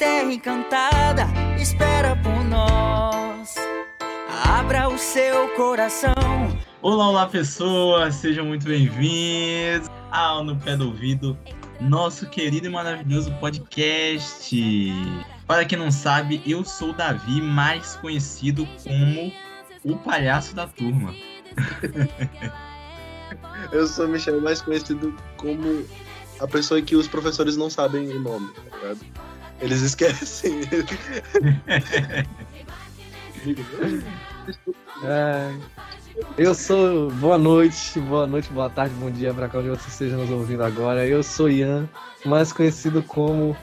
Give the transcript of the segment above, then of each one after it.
terra encantada espera por nós. Abra o seu coração. Olá, olá pessoas, sejam muito bem-vindos ao No Pé do Ouvido, nosso querido e maravilhoso podcast. Para quem não sabe, eu sou o Davi, mais conhecido como o palhaço da turma. eu sou o Michel, mais conhecido como a pessoa que os professores não sabem o nome, tá ligado? Eles esquecem. é, eu sou. Boa noite, boa noite, boa tarde, bom dia para onde você esteja nos ouvindo agora. Eu sou Ian, mais conhecido como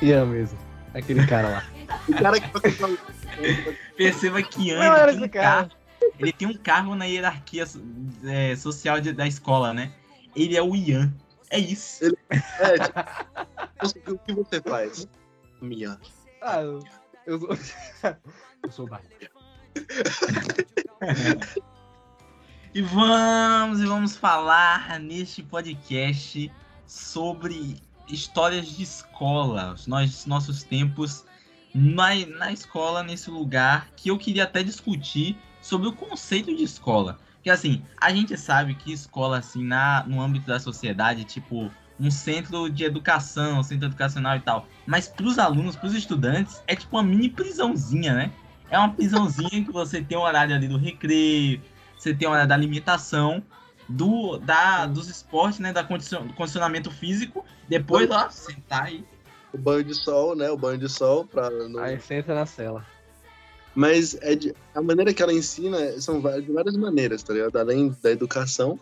Ian mesmo. Aquele cara lá. o cara que Perceba que Ian ele tem, um carro, ele tem um carro na hierarquia é, social de, da escola, né? Ele é o Ian. É isso. Ele, é, tipo, o que você faz? Minha. Ah, eu, eu, eu sou o e vamos, e vamos falar neste podcast sobre histórias de escola, nós, nossos tempos na, na escola, nesse lugar, que eu queria até discutir sobre o conceito de escola. Porque assim, a gente sabe que escola, assim, na, no âmbito da sociedade, tipo, um centro de educação, um centro educacional e tal. Mas para os alunos, para os estudantes, é tipo uma mini prisãozinha, né? É uma prisãozinha que você tem o horário ali do recreio, você tem o horário da alimentação, do, da, dos esportes, né? Da condicion, do condicionamento físico. Depois, ó, sentar aí. O banho de sol, né? O banho de sol para Aí você entra na cela. Mas é de, a maneira que ela ensina são de várias maneiras, tá ligado? Além da educação,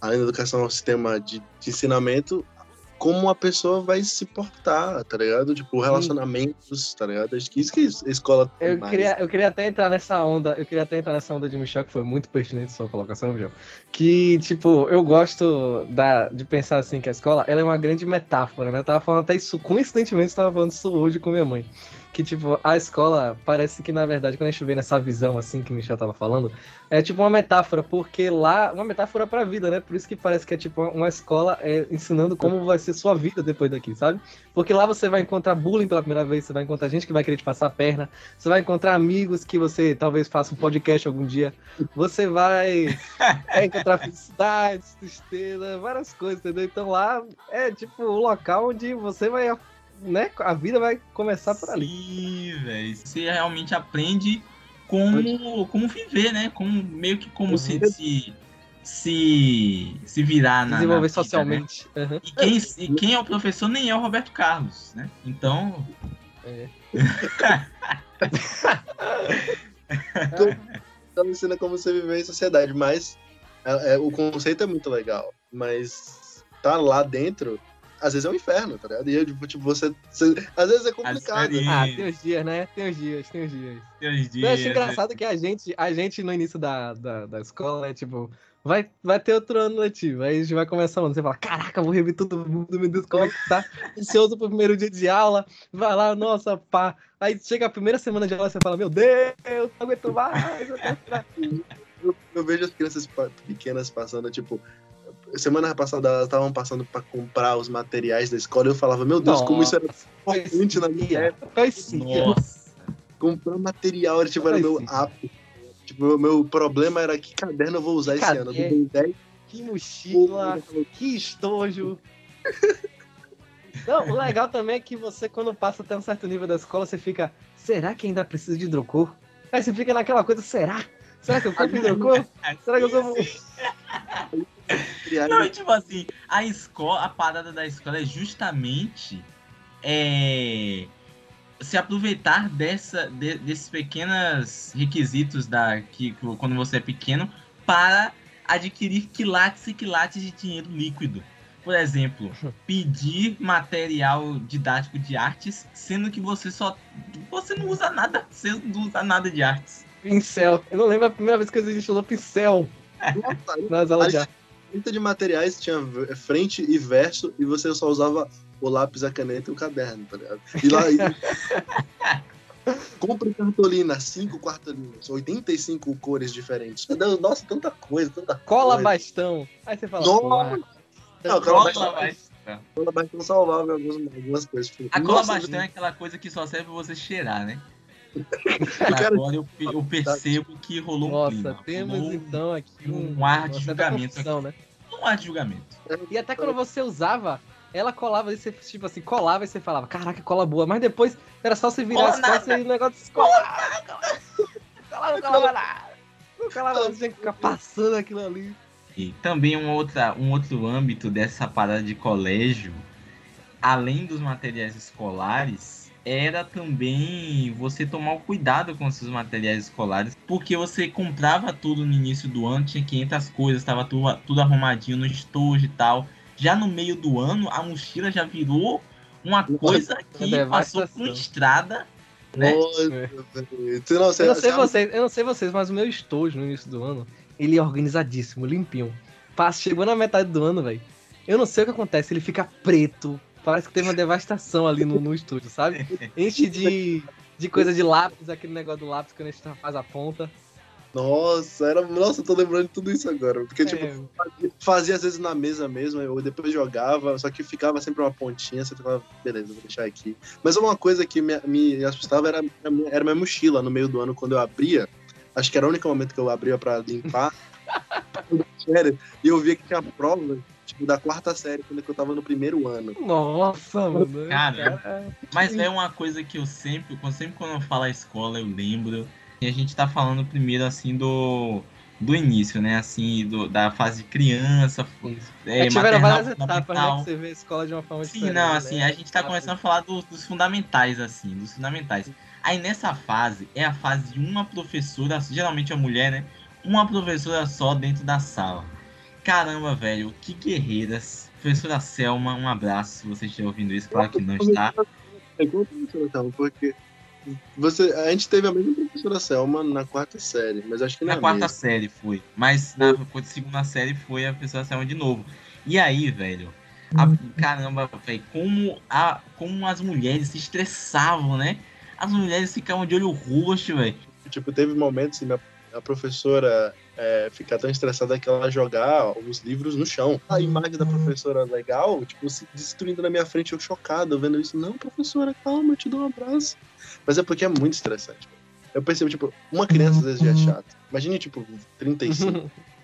além da educação ao sistema de, de ensinamento, como a pessoa vai se portar, tá ligado? Tipo, relacionamentos, tá ligado? Acho que isso que a escola tem eu mais. Queria, eu queria até entrar nessa onda, eu queria até entrar nessa onda de Michel, que foi muito pertinente sua colocação, Michel. Que, tipo, eu gosto da, de pensar assim, que a escola, ela é uma grande metáfora, né? Eu tava falando até isso, coincidentemente, eu tava falando isso hoje com minha mãe que, tipo, a escola parece que, na verdade, quando a gente vê nessa visão, assim, que o Michel tava falando, é tipo uma metáfora, porque lá, uma metáfora pra vida, né? Por isso que parece que é tipo uma escola é, ensinando como vai ser sua vida depois daqui, sabe? Porque lá você vai encontrar bullying pela primeira vez, você vai encontrar gente que vai querer te passar a perna, você vai encontrar amigos que você talvez faça um podcast algum dia, você vai é, encontrar felicidade, tristeza, várias coisas, entendeu? Então lá é tipo o local onde você vai né, a vida vai começar por ali. Sim, velho. Você realmente aprende como, como viver, né? Como, meio que como se, se, se, se virar na. Desenvolver na vida, socialmente. Né? Uhum. E, quem, e quem é o professor nem é o Roberto Carlos, né? Então. É. então ensina como você viver em sociedade, mas é, é, o conceito é muito legal, mas tá lá dentro às vezes é um inferno, tá ligado? E eu, tipo, tipo você, você, Às vezes é complicado. Ah, tem os dias, né? Tem os dias, tem os dias. Tem os dias. Eu acho engraçado que a gente, a gente no início da, da, da escola, né, tipo, vai, vai ter outro ano letivo. Aí a gente vai começar o ano. Você fala, caraca, vou rever todo mundo, meu Deus, como é que tá? Ansioso pro primeiro dia de aula. Vai lá, nossa, pá. Aí chega a primeira semana de aula, você fala, meu Deus, não aguento mais. Eu, eu vejo as crianças pequenas passando, tipo, semana passada elas estavam passando para comprar os materiais da escola e eu falava, meu Deus, Nossa, como isso era importante na minha época. Nossa. Comprar material era, tipo, era meu ápice. Tipo, o meu problema era que caderno eu vou usar esse ano. Eu 10. Que mochila, que estojo. Não, o legal também é que você, quando passa até um certo nível da escola, você fica, será que ainda precisa de hidrocor? Aí você fica naquela coisa, será? Será que eu compro hidrocor? Será que eu compro... Não, tipo assim, a escola, a parada da escola é justamente é, se aproveitar dessa, de, desses pequenos requisitos da, que, que, quando você é pequeno para adquirir quilates e quilates de dinheiro líquido. Por exemplo, pedir material didático de artes, sendo que você só. Você não usa nada, você não usa nada de artes. Pincel. Eu não lembro a primeira vez que a gente falou pincel. Nossa, nas aulas de arte lista de materiais tinha frente e verso e você só usava o lápis, a caneta e o caderno, tá ligado? E lá. e... Compre cartolina, 5 cartolinas, 85 cores diferentes. Nossa, tanta coisa, tanta Cola coisa. bastão. Aí você fala. Nossa. Não, cola, cola bastão. A cola bastão salvava algumas, algumas coisas. Tipo, A cola nossa, bastão é aquela coisa que só serve pra você cheirar, né? Agora eu, eu percebo que rolou um Nossa, clima. temos rolou então aqui um, um ar de julgamento confusão, né? um ar de julgamento. E até quando você usava, ela colava e você, tipo assim, colava e você falava, caraca, cola boa. Mas depois era só você virar Cola as costas e o negócio descolava. Colava, não colava nada. Não colava você tinha que ficar passando aquilo ali. E também um, outra, um outro âmbito dessa parada de colégio, além dos materiais escolares, era também você tomar o cuidado com os seus materiais escolares, porque você comprava tudo no início do ano, tinha 500 coisas, estava tudo, tudo arrumadinho no estojo e tal. Já no meio do ano, a mochila já virou uma coisa que passou por estrada, né? Nossa, não, você, Eu não sei você- vocês, eu não sei vocês, mas o meu estojo no início do ano, ele é organizadíssimo, limpinho. Passa, chegou na metade do ano, velho. Eu não sei o que acontece, ele fica preto. Parece que teve uma devastação ali no, no estúdio, sabe? Enche de, de coisa de lápis, aquele negócio do lápis que a gente faz a ponta. Nossa, era... Nossa, eu tô lembrando de tudo isso agora. Porque, tipo, É, fazia, fazia às vezes na mesa mesmo, eu depois jogava, só que ficava sempre uma pontinha, você ficava, beleza, vou deixar aqui. Mas uma coisa que me, me assustava era, era minha mochila no meio do ano, quando eu abria. Acho que era o único momento que eu abria pra limpar. E eu via que tinha prova, tipo, da quarta série, quando eu tava no primeiro ano. Nossa, mano. Cara, É, Mas é uma coisa que eu sempre, quando- sempre quando eu falo a escola, eu lembro. E a gente tá falando primeiro, assim, do, do início, né? Assim, do, da fase de criança, é, É, tiveram várias etapas, né? fundamental. Que você vê a escola de uma forma Sim, não, assim, né? a gente tá começando a falar dos, dos fundamentais, assim, dos fundamentais. Aí nessa fase, é a fase de uma professora, geralmente é uma mulher, né? Uma professora só dentro da sala. Caramba, velho, que guerreiras. Professora Selma, um abraço se você estiver ouvindo isso, claro que não está. É como professora Selma, porque você, a gente teve a mesma professora Selma na quarta série, mas acho que Na na quarta mesma. série foi. Mas na segunda série foi a pessoa Selma de novo. E aí, velho? a- caramba, velho, como, a, como as mulheres se estressavam, né? As mulheres ficavam de olho roxo, velho. Tipo, teve momentos minha, a professora é, ficar tão estressada que ela jogar os livros no chão. A imagem da professora legal, tipo, se destruindo na minha frente, eu chocado, vendo isso. Não, professora, calma, eu te dou um abraço. Mas é porque é muito estressante. Eu percebo, tipo, uma criança às vezes já é chata. Imagine, tipo, 35.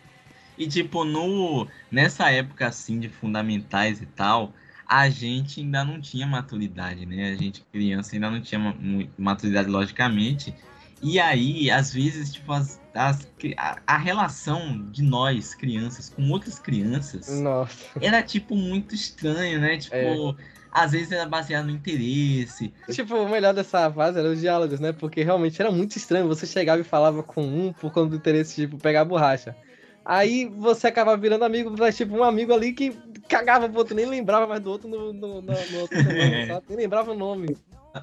E tipo, no, nessa época assim de fundamentais e tal, a gente ainda não tinha maturidade, né? A gente criança ainda não tinha maturidade logicamente. E aí, às vezes, tipo, as, as, a, a relação de nós, crianças, com outras crianças, Nossa. era tipo muito estranho, né? Tipo, É. às vezes era baseado no interesse. Tipo, o melhor dessa fase era os diálogos, né? Porque realmente era muito estranho. Você chegava e falava com um por conta do interesse, tipo, pegar borracha. Aí você acabava virando amigo, mas, tipo, um amigo ali que cagava pro outro, nem lembrava mais do outro no, no, no, no outro? Nem lembrava o nome.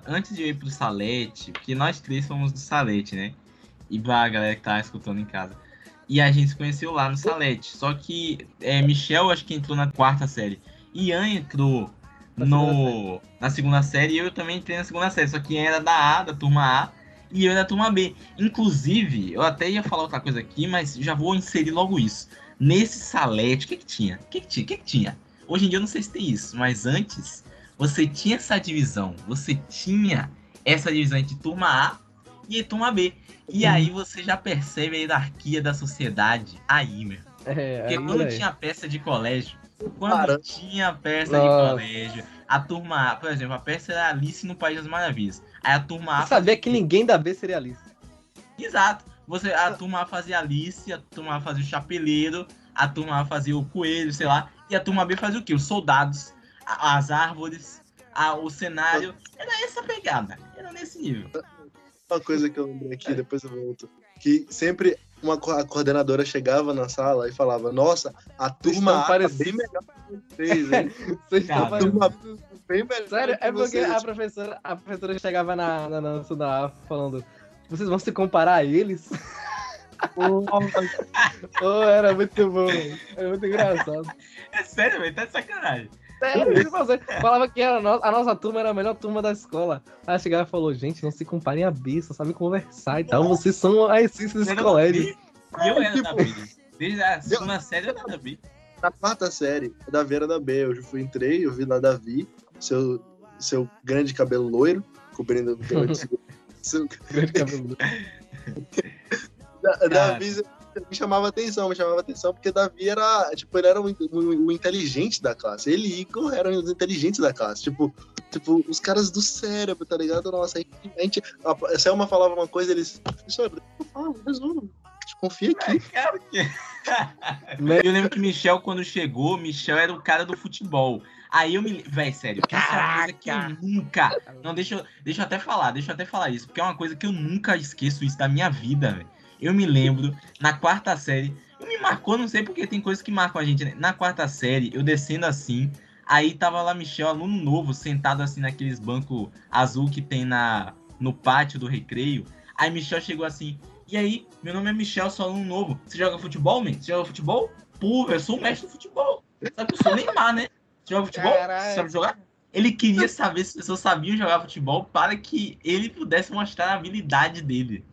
Antes de eu ir pro Salete, porque nós três fomos do Salete, né? E pra galera que tá escutando em casa. E a gente se conheceu lá no Salete. Só que é, Michel, acho que entrou na quarta série. Ian entrou Na no, na segunda série e eu também entrei na segunda série. Só que Ian era da A, da turma A, e eu era da turma B. Inclusive, eu até ia falar outra coisa aqui, mas já vou inserir logo isso. Nesse Salete, o que que tinha? O que que tinha? O que que tinha? Hoje em dia eu não sei se tem isso, mas antes você tinha essa divisão. Você tinha essa divisão entre turma A e turma B. E Uhum. aí você já percebe a hierarquia da sociedade aí, meu. É, Porque aí, quando aí. tinha peça de colégio, quando Cara. tinha peça Nossa. de colégio, a turma A, por exemplo, a peça era Alice no País das Maravilhas. Aí a turma A. Eu sabia fazia- que ninguém da B seria Alice. Exato. Você, a turma A fazia Alice, a turma A fazia o Chapeleiro, a turma A fazia o Coelho, sei lá. E a turma B fazia o quê? Os soldados, as árvores, a- o cenário. Era essa pegada. Era nesse nível. Uma coisa que eu lembrei aqui, depois eu volto. Que sempre uma co- a coordenadora chegava na sala e falava: Nossa, a turma A tá parecidos." bem melhor que vocês, hein? Vocês Cara, parecendo- turma bem melhor Sério, que é porque vocês. a professora, a professora chegava na, na, na da A falando, vocês vão se comparar a eles? oh, era muito bom, era muito engraçado. É sério, velho, tá de sacanagem. Sério, tipo assim, falava que era a, no- a nossa turma era a melhor turma da escola. Aí chegava e falou, gente, não se comparem a B, só sabem conversar e tal, vocês são a essência desse da colégio. B, E eu era da B. Desde a segunda série eu era da B. na quarta série, o Davi era da B. Eu fui, entrei, eu vi lá Davi, seu, seu grande cabelo loiro, cobrindo seu Grande cabelo. Da- Davi me chamava atenção, me chamava atenção porque Davi era, tipo, ele era o, o- o inteligente da classe. Ele e Igor eram os inteligentes da classe. Tipo, tipo, os caras do cérebro, tá ligado? Nossa, a gente, a gente a Selma falava uma coisa, eles, professor, eu falar, resolve. Confia aqui. Que- Né? Eu lembro que Michel, quando chegou, Michel era o cara do futebol. Aí eu me. Véi, sério, é uma coisa que eu nunca. Não, deixa eu, deixa eu até falar, deixa eu até falar isso, porque é uma coisa que eu nunca esqueço isso da minha vida, velho. Eu me lembro, na quarta série, me marcou, não sei porque tem coisas que marcam a gente, né? Na quarta série, eu descendo assim, aí tava lá Michel, aluno novo, sentado assim naqueles bancos azul que tem na, no pátio do recreio. Aí Michel chegou assim, e aí, meu nome é Michel, sou aluno novo. Você joga futebol, man? Você joga futebol? Pô, eu sou o mestre do futebol. Sabe que eu sou Neymar, né? Você joga futebol? Caralho. Você sabe jogar? Ele queria saber se as pessoas sabiam jogar futebol para que ele pudesse mostrar a habilidade dele.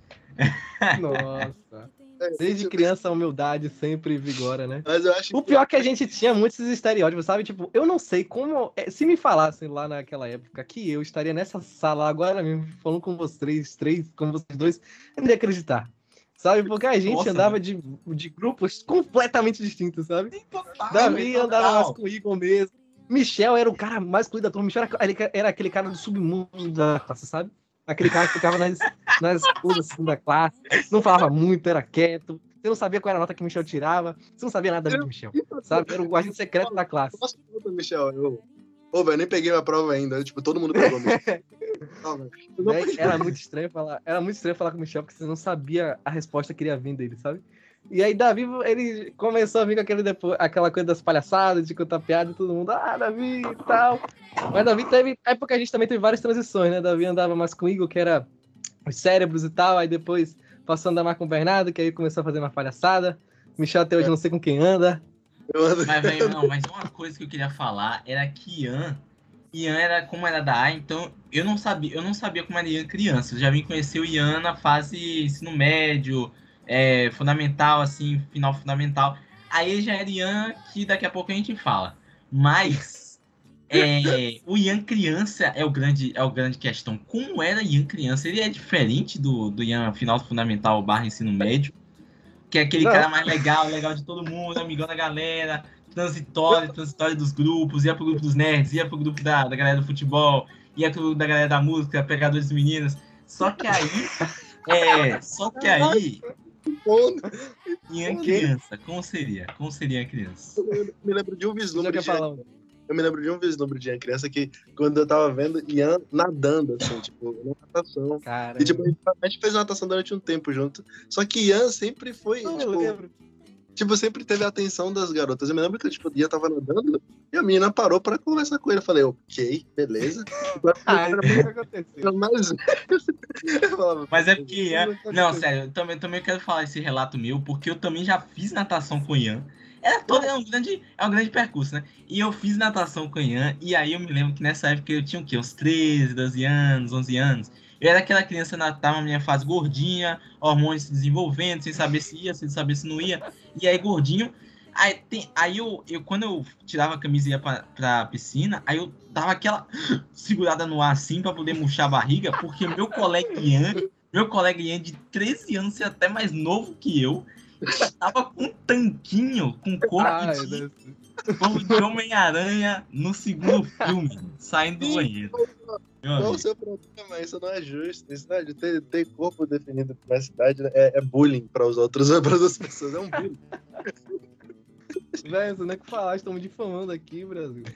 Nossa. Desde criança a humildade sempre vigora, né? Mas eu acho O pior é que a gente tinha muitos estereótipos, sabe? Tipo, eu não sei como. é, Se me falassem lá naquela época que eu estaria nessa sala agora mesmo, falando com vocês três, com vocês dois, eu não ia acreditar. Sabe? Porque a gente Nossa, andava de, de grupos completamente distintos, sabe? Davi andava mais com o Igor mesmo. Michel era o cara mais excluído da turma. Michel era, era aquele cara do submundo da classe, sabe? Aquele cara que ficava nas, nas coisas assim da classe. Não falava muito, era quieto. Você não sabia qual era a nota que o Michel tirava. Você não sabia nada do Michel. Sabe? Era o agente secreto da classe. Nossa, puta, Michel, eu. Ô, velho, nem peguei minha prova ainda. Tipo, todo mundo pegou. Não, não Né? Era muito estranho falar. Era muito estranho falar com o Michel, porque você não sabia a resposta que iria vir dele, sabe? E aí, Davi, ele começou a vir com aquele depois, aquela coisa das palhaçadas, de contar piada e todo mundo, ah, Davi e tal. Mas Davi teve. É porque a gente também teve várias transições, né? Davi andava mais com o Igor, que era os cérebros e tal, aí depois passou a andar mais com o Bernardo, que aí começou a fazer uma palhaçada. Michel até hoje não sei com quem anda. Eu ando- Mas, velho, não, mas uma coisa que eu queria falar era que Ian, Ian era como era da A, então eu não sabia, eu não sabia como era Ian criança. Eu já vim conhecer o Ian na fase ensino médio, é, fundamental, assim, final fundamental. Aí já era Ian que daqui a pouco a gente fala. Mas é, o Ian criança é o grande é o grande questão. Como era Ian criança? Ele é diferente do, do Ian final fundamental barra ensino médio. Que é aquele Não. cara mais legal, legal de todo mundo, amigão da galera, transitório, transitório dos grupos, ia pro grupo dos nerds, ia pro grupo da, da galera do futebol, ia pro grupo da galera da música, pegadores de meninas. Só que aí, é, só que aí, Ian criança, como seria? Como seria a criança? Eu me lembro de um vislumbre de? Eu me lembro de um vislumbre de Ian criança que quando eu tava vendo Ian nadando, assim, tipo, na natação. Cara. E tipo, a gente- a fez natação durante um tempo junto. Só que Ian sempre foi, Não, eu tipo, lembro. Tipo, sempre teve a atenção das garotas. Eu me lembro que tipo, Ian tava nadando e a menina parou pra conversar com ele. Eu falei, ok, beleza. Ah, aconteceu. Mas eu falava, Mas é porque Ian. Nunca Não, sério, eu também, também quero falar esse relato meu, porque eu também já fiz natação com o Ian. Era todo, é um grande, é um grande percurso, né? E eu fiz natação com o Ian, e aí eu me lembro que nessa época eu tinha o quê? Uns 13, 12 anos, 11 anos. Eu era aquela criança na, tava na minha fase gordinha, hormônios se desenvolvendo, sem saber se ia, sem saber se não ia. E aí, gordinho. Aí, tem, aí eu, eu, quando eu tirava a camisa e ia pra, pra piscina, aí eu dava aquela segurada no ar assim pra poder murchar a barriga, porque meu colega Ian, meu colega Ian de 13 anos, e até mais novo que eu, tava com um tanquinho com corpo Ai, de, corpo de Homem-Aranha no segundo filme, saindo do banheiro. Meu qual o seu problema? Isso não é justo. Isso não é de ter, ter corpo definido por uma cidade né? é, é bullying para os outros, para as outras pessoas. É um bullying. Velho, você não é que falar, estamos difamando aqui, Brasil.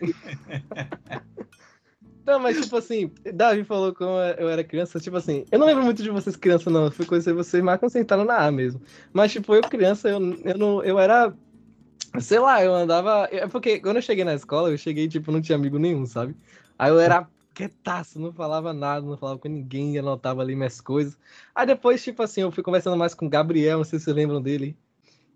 Não, mas tipo assim, Davi falou como eu era criança, tipo assim, eu não lembro muito de vocês criança, não. Eu fui conhecer vocês mais quando vocês entraram na A mesmo. Mas, tipo, eu criança, eu, eu não. Eu era. Sei lá, eu andava. É porque quando eu cheguei na escola, eu cheguei, tipo, não tinha amigo nenhum, sabe? Aí eu era quietaço, não falava nada, não falava com ninguém, anotava ali minhas coisas. Aí depois, tipo assim, eu fui conversando mais com o Gabriel, não sei se vocês lembram dele.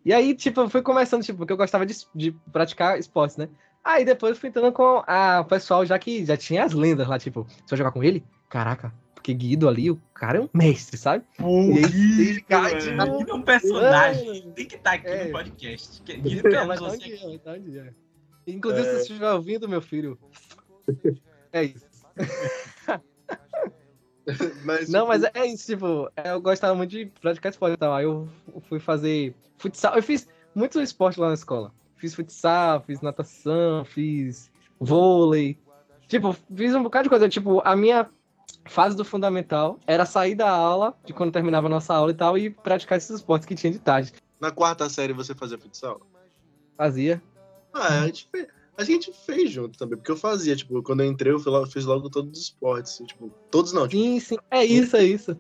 E aí, tipo, eu fui começando, tipo, porque eu gostava de, de praticar esportes, né? Aí depois eu fui entrando com a o pessoal já que já tinha as lendas lá, tipo, se eu jogar com ele, caraca, Porque Guido ali, o cara é um mestre, sabe? Pô, E aí, Guido, cara, tipo, Guido é um personagem. mano. Tem que estar aqui É. no podcast. Que- Guido, É, mas tá um você dia, tá um. Inclusive, É. se você estiver ouvindo, meu filho. É isso. Mas, Não, tipo, mas é isso, tipo, eu gostava muito de praticar esporte e tal. Aí eu fui fazer futsal. Eu fiz muito esporte lá na escola. Fiz futsal, fiz natação, fiz vôlei. Tipo, fiz um bocado de coisa. Tipo, a minha fase do fundamental era sair da aula, de quando terminava a nossa aula e tal, e praticar esses esportes que tinha de tarde. Na quarta série você fazia futsal? Fazia. Ah, a gente, fez, a gente fez junto também, porque eu fazia, tipo, quando eu entrei, eu fui logo- fiz logo todos os esportes, assim, tipo, todos não, tipo, Sim, sim. É isso, é isso.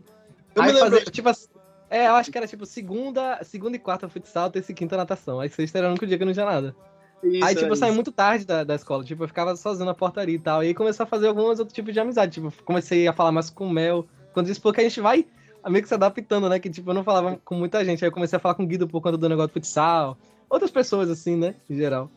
eu Aí me lembro, fazia, tipo assim, é, eu acho que era tipo segunda, segunda e quarta futsal, terça e quinta natação. Aí sexta era o único dia que não tinha nada. isso, aí, tipo, era eu saí isso. muito tarde da, da escola, tipo, eu ficava sozinho na portaria e tal. E aí comecei a fazer alguns outros tipos de amizade, tipo, comecei a falar mais com o Mel. Quando isso, porque a gente vai meio que se adaptando, né? Que, tipo, eu não falava com muita gente. Aí eu comecei a falar com o Guido por conta do negócio do futsal. Outras pessoas, assim, né? Em geral.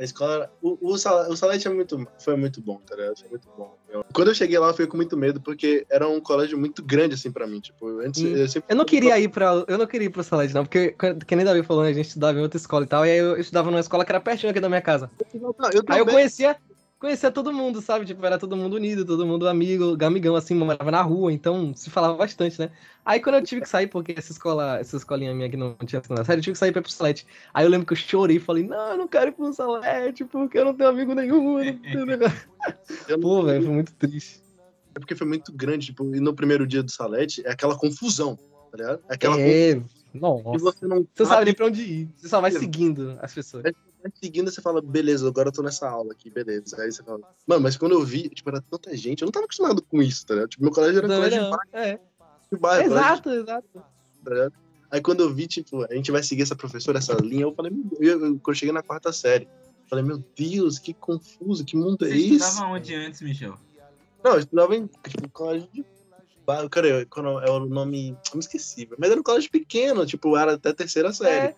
A escola, o, o, o Salete é muito, foi muito bom, tá ligado? Foi muito bom. Eu- quando eu cheguei lá, eu fiquei com muito medo, porque era um colégio muito grande, assim, pra mim, tipo, antes, Hum. eu sempre... Eu não queria ir pra. Eu não queria ir pro Salete, não, porque, que nem Davi falou, né, a gente estudava em outra escola e tal. E aí eu estudava numa escola que era pertinho aqui da minha casa. Não, eu Aí eu conhecia, conhecia todo mundo, sabe? Tipo, era todo mundo unido, todo mundo amigo, amigão, assim, morava na rua, então se falava bastante, né? Aí quando eu tive que sair, porque essa escola, essa escolinha minha que não tinha segunda série, eu tive que sair pra ir pro Salete. Aí eu lembro que eu chorei e falei, não, eu não quero ir pro Salete, porque eu não tenho amigo nenhum. eu não tenho negócio." eu não- Pô, velho, foi muito triste. É porque foi muito grande, tipo, e no primeiro dia do Salete, é aquela confusão, tá ligado? É aquela confusão É, que nossa. você não Você sabe nem pra onde ir. Você só vai seguindo as pessoas. vai seguindo, você fala, beleza, agora eu tô nessa aula aqui, beleza. Aí você fala, mano, mas quando eu vi, tipo, era tanta gente, eu não tava acostumado com isso, tá ligado? Tipo, meu colégio era Também colégio de não. bairro, É. de bairro, colégio Exato, exato. tá ligado? Aí quando eu vi, tipo, a gente vai seguir essa professora, essa linha, eu falei, meu Deus, eu, eu- quando eu cheguei na quarta série, eu falei, meu Deus, que confuso, que mundo é Você esse? estudava onde antes, Michel? Não, eu estudava em tipo, colégio de bairro, cara, eu, quando é o nome, eu me esqueci, mas era um colégio pequeno, tipo, era até terceira série. É,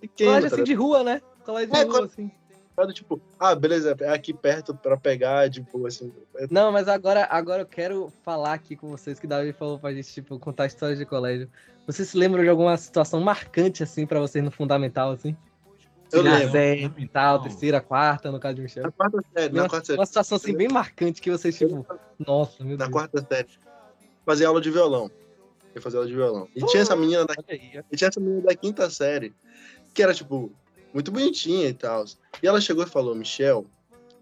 Pequeno, colégio tá assim de rua, né? Colégio de É, quando- assim. Tipo, ah, beleza, é aqui perto pra pegar, tipo, assim. é- Não, mas agora, agora eu quero falar aqui com vocês que Davi falou pra gente, tipo, contar histórias de colégio. Vocês se lembram de alguma situação marcante, assim, pra vocês no fundamental, assim? Eu Na lembro. série, Fundamental. tal, terceira, quarta, no caso de Michel. Na quarta série, na Uma, quarta série. uma situação, assim, bem marcante que vocês, tipo, nossa, meu Na Deus. quarta série. Fazia aula de violão. Eu fazia aula de violão. E tinha essa menina da. E tinha essa menina da quinta série, que era, tipo, muito bonitinha e tal. E ela chegou e falou, Michel,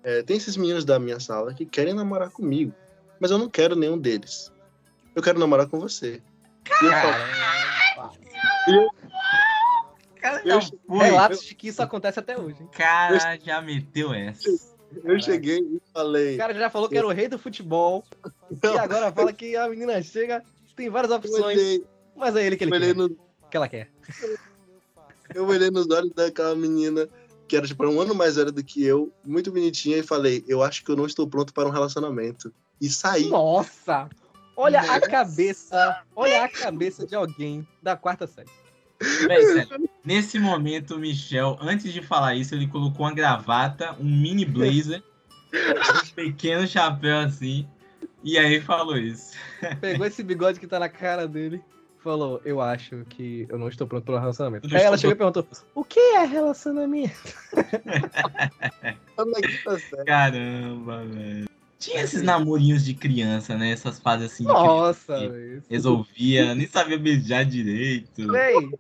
é, tem esses meninos da minha sala que querem namorar comigo, mas eu não quero nenhum deles. Eu quero namorar com você. E eu Cara, Eu. Relatos de que isso acontece até hoje, hein? cara já meteu essa. eu cheguei e falei, O cara já falou que era o rei do futebol, não, e agora fala que a menina chega, tem várias eu opções, olhei, mas é ele que eu ele quer, no- que ela quer. Eu olhei nos olhos daquela menina que era, tipo, um ano mais velha do que eu, muito bonitinha, e falei, eu acho que eu não estou pronto para um relacionamento. E saí. Nossa! Olha a cabeça, olha a cabeça de alguém da quarta série. Véi, sério, nesse momento, o Michel, antes de falar isso, ele colocou uma gravata, um mini blazer, um pequeno chapéu assim, e aí falou isso. Pegou esse bigode que tá na cara dele, falou: Eu acho que eu não estou pronto para um relacionamento. Aí ela chegou e perguntou: O que é relacionamento? Quinta série. Caramba, velho. Tinha esses namorinhos de criança, né? Essas fases assim de Nossa, velho. resolvia, nem sabia beijar direito. Véi,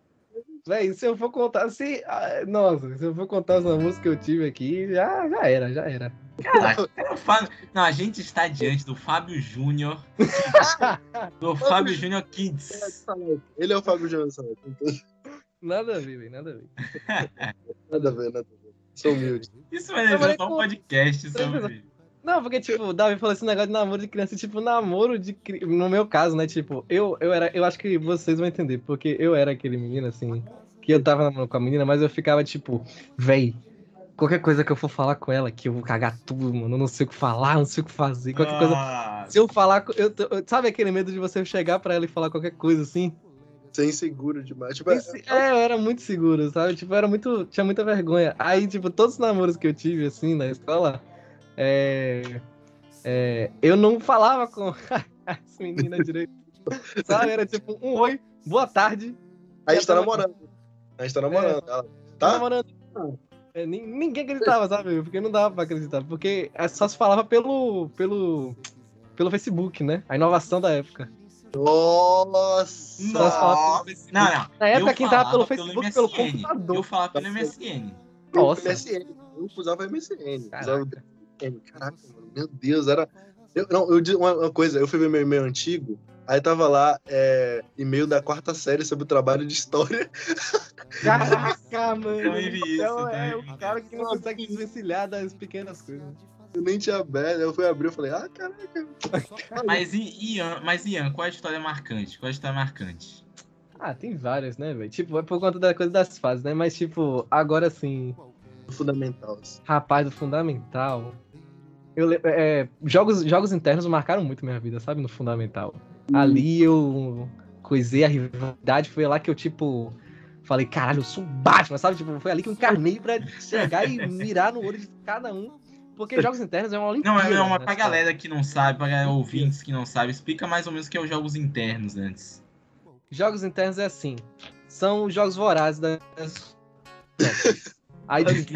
véi, se eu for contar, se. ah, Nossa, se eu for contar os namoros que eu tive aqui, já, já era, já era. Caraca, o Fábio... Não, a gente está diante do Fábio Júnior. do Fábio Júnior Kids. Ele é o Fábio Johnson. Nada a ver, véi, nada a ver. Nada a ver, nada a ver. Sou humilde. Isso mereceu Trabalhei só um podcast sobre. Não, porque, tipo, o Davi falou esse negócio de namoro de criança, tipo, namoro de cri... No meu caso, né, tipo, eu, eu era. Eu acho que vocês vão entender, porque eu era aquele menino, assim, que eu tava namorando com a menina, mas eu ficava, tipo, véi, qualquer coisa que eu for falar com ela, que eu vou cagar tudo, mano, eu não sei o que falar, não sei o que fazer, qualquer coisa. Ah, Se eu falar. Eu, eu- sabe aquele medo de você chegar pra ela e falar qualquer coisa assim? Ser inseguro demais. Tipo, é, Esse- É, eu era muito seguro, sabe? Tipo, eu era muito. Tinha muita vergonha. Aí, tipo, todos os namoros que eu tive, assim, na escola, é. é, eu não falava com. as meninas direito. Sabe? Era tipo um oi, boa tarde. A gente tá namorando. A gente tá namorando. Ela, Tá tá? namorando. É, nin- ninguém acreditava, sabe? Porque não dava pra acreditar. Porque é, só se falava pelo, pelo, pelo Facebook, né? A inovação da época. Nossa! Só se falava pelo. Facebook. Não, não. Na época, eu quem tava pelo Facebook, pelo MSN. computador. Eu falava pelo MSN. Nossa. MSN. Eu usava MSN. Caraca. Usava MSN. Caraca, mano. Meu Deus, era. Eu, não, eu uma, uma coisa, eu fui ver meu e-mail antigo, aí tava lá, é, e-mail da quarta série sobre o trabalho de história. Caraca, mano. Vi isso, Então, é o cara que não consegue desvencilhar das pequenas coisas. Eu nem tinha aberto, eu fui abrir e falei, ah, caraca. Mas Ian, mas Ian, qual é a história marcante? Qual é a história marcante? Ah, tem várias, né, velho? Tipo, é por conta da coisa das fases, né? Mas, tipo, agora sim, Fundamental. rapaz, do fundamental. Eu, é, jogos, jogos internos marcaram muito minha vida, sabe? No fundamental. Ali eu coisei a rivalidade, foi lá que eu, tipo, falei, caralho, eu sou o Batman, sabe? Tipo, foi ali que eu encarnei pra chegar e mirar no olho de cada um. Porque jogos internos é uma Não, Olimpíada. é não, mas né, pra galera que não sabe, pra galera ouvintes que não sabe, explica mais ou menos o que é os jogos internos antes. Jogos internos é assim. São os jogos vorazes das. Aí divide.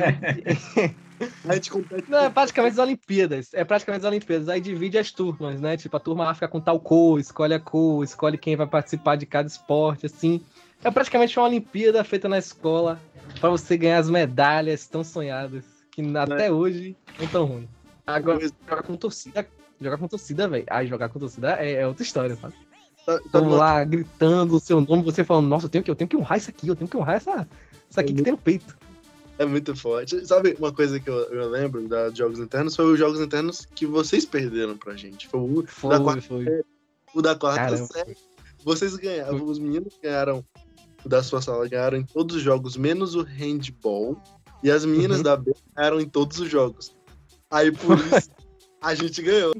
A gente compete. Não, é praticamente as Olimpíadas. É praticamente as Olimpíadas. Aí divide as turmas, né? Tipo, a turma A fica com tal cor, escolhe a cor, escolhe quem vai participar de cada esporte, assim. É praticamente uma Olimpíada feita na escola pra você ganhar as medalhas tão sonhadas, que até hoje não tão ruim. Agora, jogar com torcida. Jogar com torcida, velho. Aí jogar com torcida é, é outra história, sabe? Tá, tá lá gritando o seu nome, você falando, nossa, eu tenho que, eu tenho que honrar isso aqui, eu tenho que honrar essa, isso aqui que tem no peito. É muito forte. Sabe uma coisa que eu, eu lembro dos jogos internos? Foi os jogos internos que vocês perderam pra gente. Foi o, Foi, da, quarta, foi. o da quarta Caramba. série. Vocês ganharam, os meninos ganharam, o da sua sala ganharam em todos os jogos, menos o handball. E as meninas Uhum. da B ganharam em todos os jogos. Aí por isso a gente ganhou.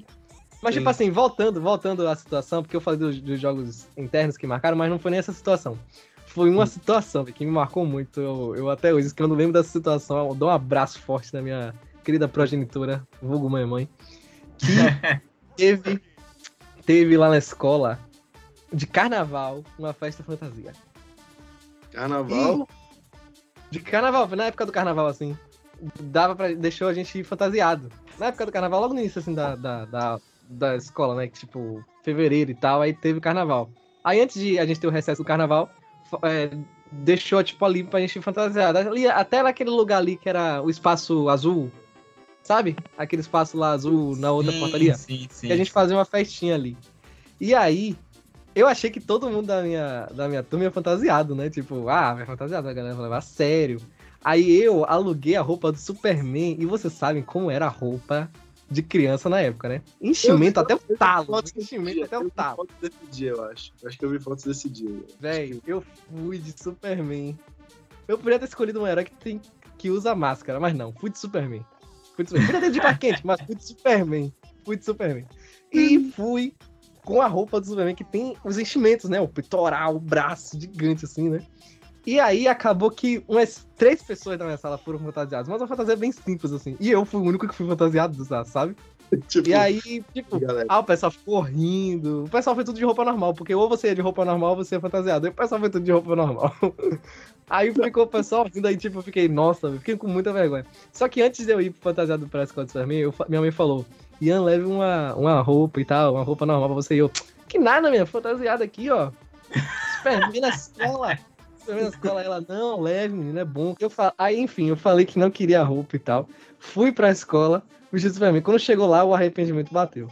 Mas, tipo Sim. assim, voltando, voltando à situação, porque eu falei dos, dos jogos internos que marcaram, mas não foi nem essa situação. Foi uma situação que me marcou muito. Eu, eu até hoje, quando eu lembro dessa situação, eu dou um abraço forte na minha querida progenitora, vulgo mãe mãe, que teve, teve lá na escola, de carnaval, uma festa fantasia. Carnaval. De carnaval, na época do carnaval, assim. Dava pra. Deixou a gente ir fantasiado. Na época do carnaval, logo no início, assim, da, da, da, da escola, né? Que, tipo, fevereiro e tal, aí teve o carnaval. Aí antes de a gente ter o recesso do carnaval, é, deixou, tipo, ali pra gente ir fantasiado. Ali, até naquele lugar ali que era o espaço azul, sabe? Aquele espaço lá azul na outra sim, portaria Sim, sim. que a gente fazia uma festinha ali. E aí, eu achei que todo mundo da minha, da minha turma ia fantasiado, né? Tipo, ah, vai fantasiado, a galera vai levar a sério. Aí eu aluguei a roupa do Superman e vocês sabem como era a roupa de criança na época, né? Enchimento Eu- até o talo. Enchimento até o talo. fotos desse dia, eu acho. Eu Acho que eu vi fotos desse dia. Véi, eu fui de Superman. Eu podia ter escolhido um herói que, tem, que usa máscara, mas não, fui de Superman. Fui de Superman. Podia ter de Clark Kent, mas fui de Superman. Fui de Superman. E fui com a roupa do Superman que tem os enchimentos, né? O peitoral, o braço gigante, assim, né? E aí acabou que umas três pessoas da minha sala foram fantasiadas, mas uma fantasia bem simples, assim. E eu fui o único que fui fantasiado, sabe? Tipo, E aí, tipo, galera. ah, o pessoal ficou rindo. O pessoal foi tudo de roupa normal, porque ou você é de roupa normal ou você é fantasiado. Aí o pessoal foi tudo de roupa normal. Aí ficou o pessoal rindo, aí tipo, eu fiquei, nossa, eu fiquei com muita vergonha. Só que antes de eu ir fantasiado pra escola de fa- minha mãe falou, Ian, leve uma, uma roupa e tal, uma roupa normal pra você. E eu, que nada, minha, fantasiada aqui, ó. Superman na escola. Na escola. Ela, não, leve, menino, é bom. Eu fa... Aí, enfim, eu falei que não queria a roupa e tal. Fui pra escola, vestido de Superman. Quando chegou lá, o arrependimento bateu.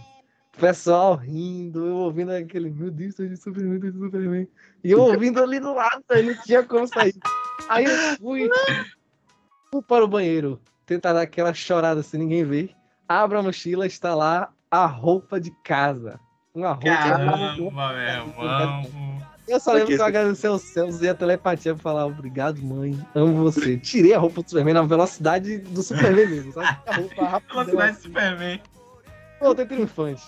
O pessoal rindo, eu ouvindo aquele, meu Deus, tô de Superman, tô de Superman. E eu ouvindo ali do lado, não tinha como sair. Aí eu fui, fui para o banheiro, tentar dar aquela chorada sem ninguém ver. Abro a mochila, está lá a roupa de casa. Uma roupa. Caramba, meu irmão. Eu só lembro que eu agradeci aos céus e a telepatia pra falar obrigado, mãe, amo você. Tirei a roupa do Superman na velocidade do Superman mesmo, sabe? A roupa rápida. Velocidade de Superman. Voltei triunfante.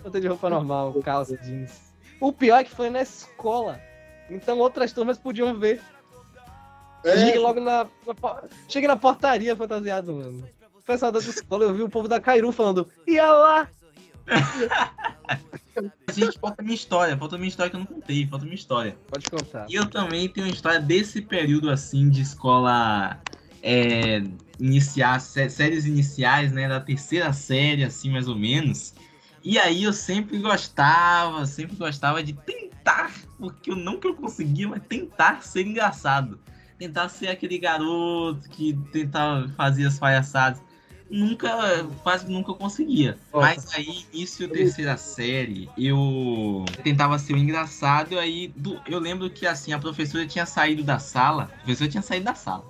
Voltei de roupa normal, calça, jeans. O pior é que foi na escola. Então outras turmas podiam ver. Cheguei É, logo na, na Cheguei na portaria fantasiado, mano. O pessoal da escola, eu vi o povo da Cairu falando, ia lá! Gente, falta minha história, falta minha história que eu não contei, falta minha história. Pode contar. E eu também tenho uma história desse período assim de escola é, iniciar, sé- séries iniciais, né? Da terceira série, assim, mais ou menos. E aí eu sempre gostava, sempre gostava de tentar, porque eu não que eu conseguia, mas tentar ser engraçado. Tentar ser aquele garoto que tentava fazer as palhaçadas. Nunca, quase nunca conseguia. Nossa. Mas aí, início terceira série, eu tentava ser o engraçado, aí do- eu lembro que assim, a professora tinha saído da sala, a professora tinha saído da sala.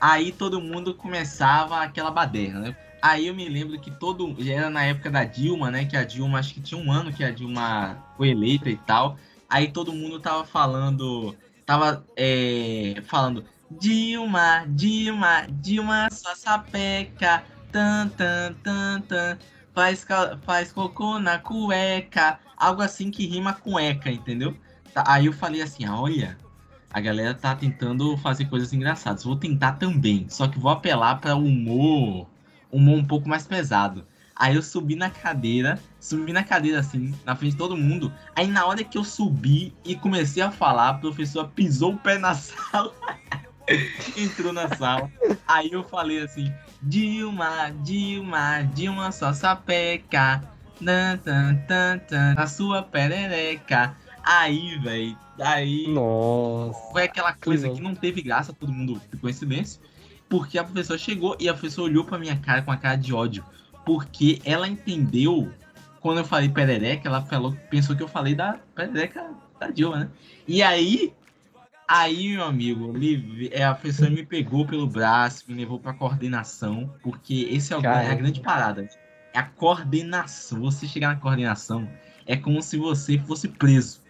Aí todo mundo começava aquela baderna, né? Aí eu me lembro que todo. Já era na época da Dilma, né? Que a Dilma, acho que tinha um ano que a Dilma foi eleita e tal. Aí todo mundo tava falando. Tava é, falando. Dilma, Dilma, Dilma, sua sapeca. Tan, tan, tan, tan. Faz, faz cocô na cueca. Algo assim que rima com eca, entendeu? Tá, Aí eu falei assim: ah, olha. A galera tá tentando fazer coisas engraçadas. Vou tentar também. Só que vou apelar para humor. Humor um pouco mais pesado. Aí eu subi na cadeira. Subi na cadeira assim, na frente de todo mundo. Aí na hora que eu subi e comecei a falar, a professora pisou o pé na sala. Entrou na sala. Aí eu falei assim: Dilma, Dilma, Dilma só sapeca. Tan, tan, tan, tan, na sua perereca. Aí, velho. Aí Nossa. foi aquela coisa que não teve graça, todo mundo ficou em silêncio. Porque a professora chegou e a professora olhou pra minha cara com a cara de ódio. Porque ela entendeu, quando eu falei perereca, ela falou, pensou que eu falei da perereca da Dilma, né? E aí, aí, meu amigo, é, a professora me pegou pelo braço, me levou pra coordenação, porque esse é, o, é a grande parada. É a coordenação. Você chegar na coordenação é como se você fosse preso.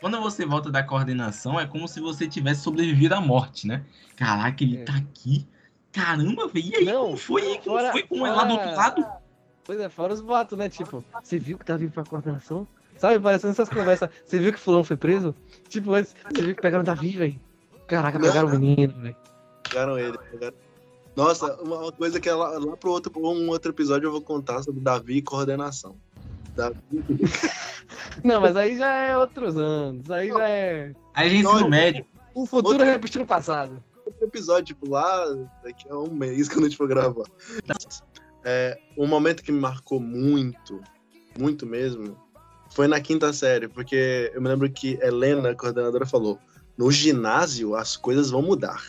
Quando você volta da coordenação, é como se você tivesse sobrevivido à morte, né? Caraca, ele É. tá aqui. Caramba, velho. E aí, Não, como foi? Aí, como fora- foi? Como é lá do outro lado? Pois é, fora os boatos, né? Tipo, você viu que tá vindo pra coordenação? Sabe, parecendo essas conversas. Você viu que fulano foi preso? Tipo, antes, você viu que pegaram o Davi, velho? Caraca, pegaram o menino, velho. Pegaram ele. pegaram- Nossa, uma coisa que é lá, lá pro outro, um outro episódio eu vou contar sobre Davi e coordenação. Davi, Não, mas aí já é outros anos. Aí já é. Aí a gente Não, ensino médio. O futuro Outro- repetindo o passado. outro episódio, tipo, lá daqui a um mês quando a gente for gravar. É, um momento que me marcou muito, muito mesmo, foi na quinta série, porque eu me lembro que Helena, a coordenadora, falou: no ginásio as coisas vão mudar.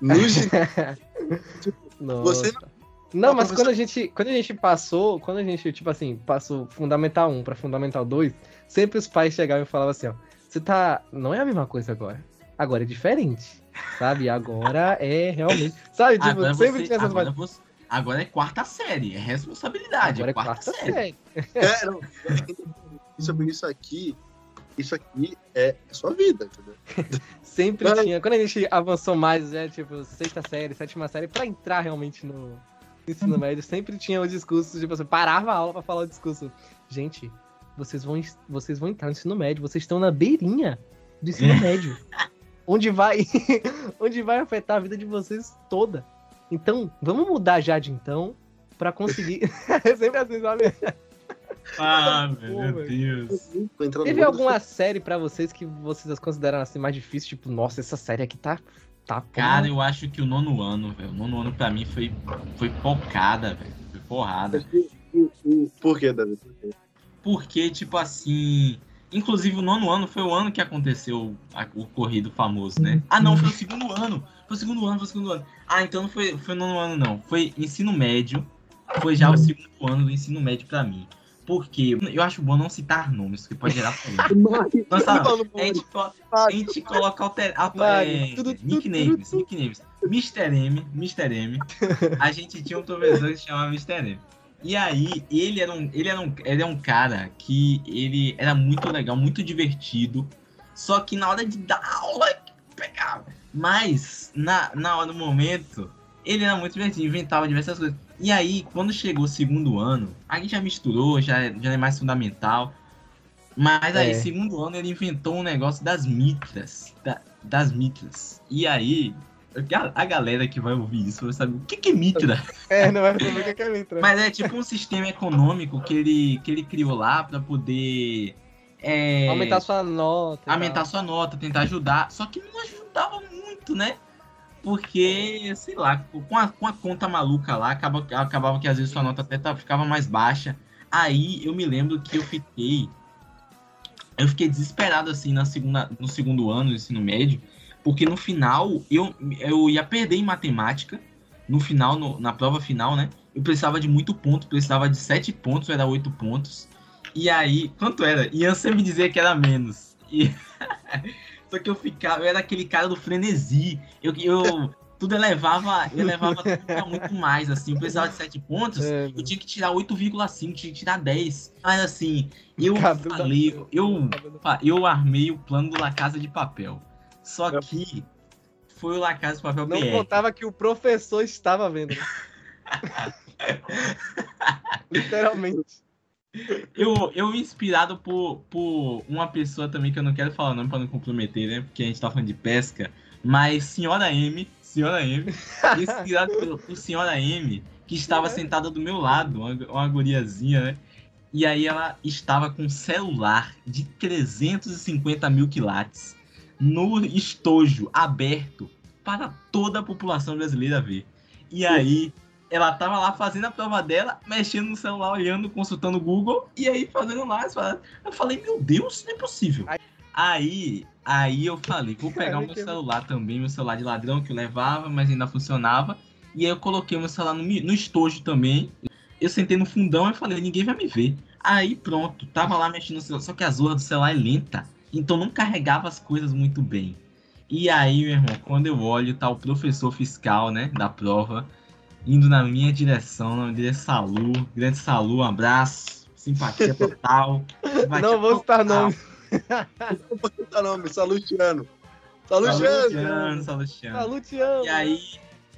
No gi- Nossa. Você Não, a mas professora- quando a gente, quando a gente passou, quando a gente, tipo assim, passou Fundamental 1 pra Fundamental 2, sempre os pais chegavam e falavam assim, ó, você tá, não é a mesma coisa agora. Agora é diferente, sabe? Agora é realmente, sabe? Tipo, Agora, sempre você, tinha essas agora, você- agora é quarta série. É responsabilidade. Agora é quarta, série. série. É, não, sobre isso aqui, isso aqui é a sua vida, entendeu? Sempre Mas- tinha. Quando a gente avançou mais, né, tipo, sexta série, sétima série, pra entrar realmente no ensino médio, sempre tinha o discurso, tipo, você parava a aula pra falar o discurso. Gente, vocês vão, vocês vão entrar no ensino médio, vocês estão na beirinha do ensino médio. Onde vai, onde vai afetar a vida de vocês toda. Então, vamos mudar já de então pra conseguir. É sempre assim, sabe? Ah, meu. Deus. Teve alguma série pra vocês que vocês consideram assim mais difícil? Tipo, nossa, essa série aqui tá. tá Cara, eu acho que o nono ano, velho. O nono ano pra mim foi, foi pocada, velho. Foi porrada. Por que, Davi? Por quê? Porque, tipo assim. Inclusive, o nono ano foi o ano que aconteceu a- o corrido famoso, né? Ah, não, foi o segundo ano. Foi o segundo ano, foi o segundo ano. Ah, então não foi, foi o nono ano, não. Foi ensino médio. Foi já o segundo ano do ensino médio pra mim. Porque eu acho bom não citar nomes, que pode gerar. Nossa, a gente, a gente coloca alter, Mário, é, nicknames, nicknames. Mr. M, Mr. M. A gente tinha um professor que se chamava Mr. M. E aí, ele era um, ele era um, ele é um cara que ele era muito legal, muito divertido. Só que na hora de dar aula, pegava. Mas, na, na hora do momento, ele era muito divertido, inventava diversas coisas. E aí, quando chegou o segundo ano, a gente já misturou, já, já é mais fundamental. Mas aí, É. segundo ano, ele inventou um negócio das mitras. da- das mitras. E aí, A, a galera que vai ouvir isso vai saber o que, que é Mitra. É, não vai saber o que é é Mitra. Mas é tipo um sistema econômico que ele, que ele criou lá pra poder. é, Aumentar sua nota. aumentar tal. sua nota, tentar ajudar. Só que não ajudava muito, né? Porque, sei lá, com a, com a conta maluca lá, acaba, acabava que às vezes sua nota até tá- ficava mais baixa. Aí eu me lembro que eu fiquei. Eu fiquei desesperado assim na segunda, no segundo ano do ensino médio, porque no final eu, eu ia perder em matemática. No final, no- na prova final, né? Eu precisava de muito ponto, precisava de 7 pontos, era 8 pontos. E aí, quanto era? Ian sempre dizia que era menos. E... Só que eu ficava, eu era aquele cara do frenesi. Eu, eu tudo elevava, eu elevava tudo pra muito mais, assim. Eu precisava de 7 pontos, É, eu tinha que tirar 8,5, tinha que tirar 10. Mas assim, eu Cabelo da- falei, eu, eu armei o plano do La Casa de Papel. Só que foi o La Casa de Papel Não BR. contava que o professor estava vendo. Literalmente. Eu, eu inspirado por, por uma pessoa também que eu não quero falar o nome pra não comprometer, né? Porque a gente tá falando de pesca. Mas Senhora M, Senhora M, inspirado por, por Senhora M, que estava sentada do meu lado, uma, uma guriazinha, né? E aí ela estava com um celular de 350 mil quilates no estojo aberto para toda a população brasileira ver. E aí ela tava lá fazendo a prova dela, mexendo no celular, olhando, consultando o Google, e aí fazendo lá. Eu falei, meu Deus, não é possível. Aí, aí eu falei, vou pegar o meu celular também, meu celular de ladrão que eu levava, mas ainda funcionava. E aí eu coloquei o meu celular no, no estojo também. Eu sentei no fundão e falei, ninguém vai me ver. Aí pronto, tava lá mexendo no celular, só que a zorra do celular é lenta, então não carregava as coisas muito bem. E aí, meu irmão, quando eu olho, tá o professor fiscal, né, da prova, indo na minha direção, na direção Salu, grande Salu, um abraço, simpatia total. simpatia Não vou citar nome. Não vou citar nome, Salutiano. Salutiano. Salustiano. Tá luteando. E aí,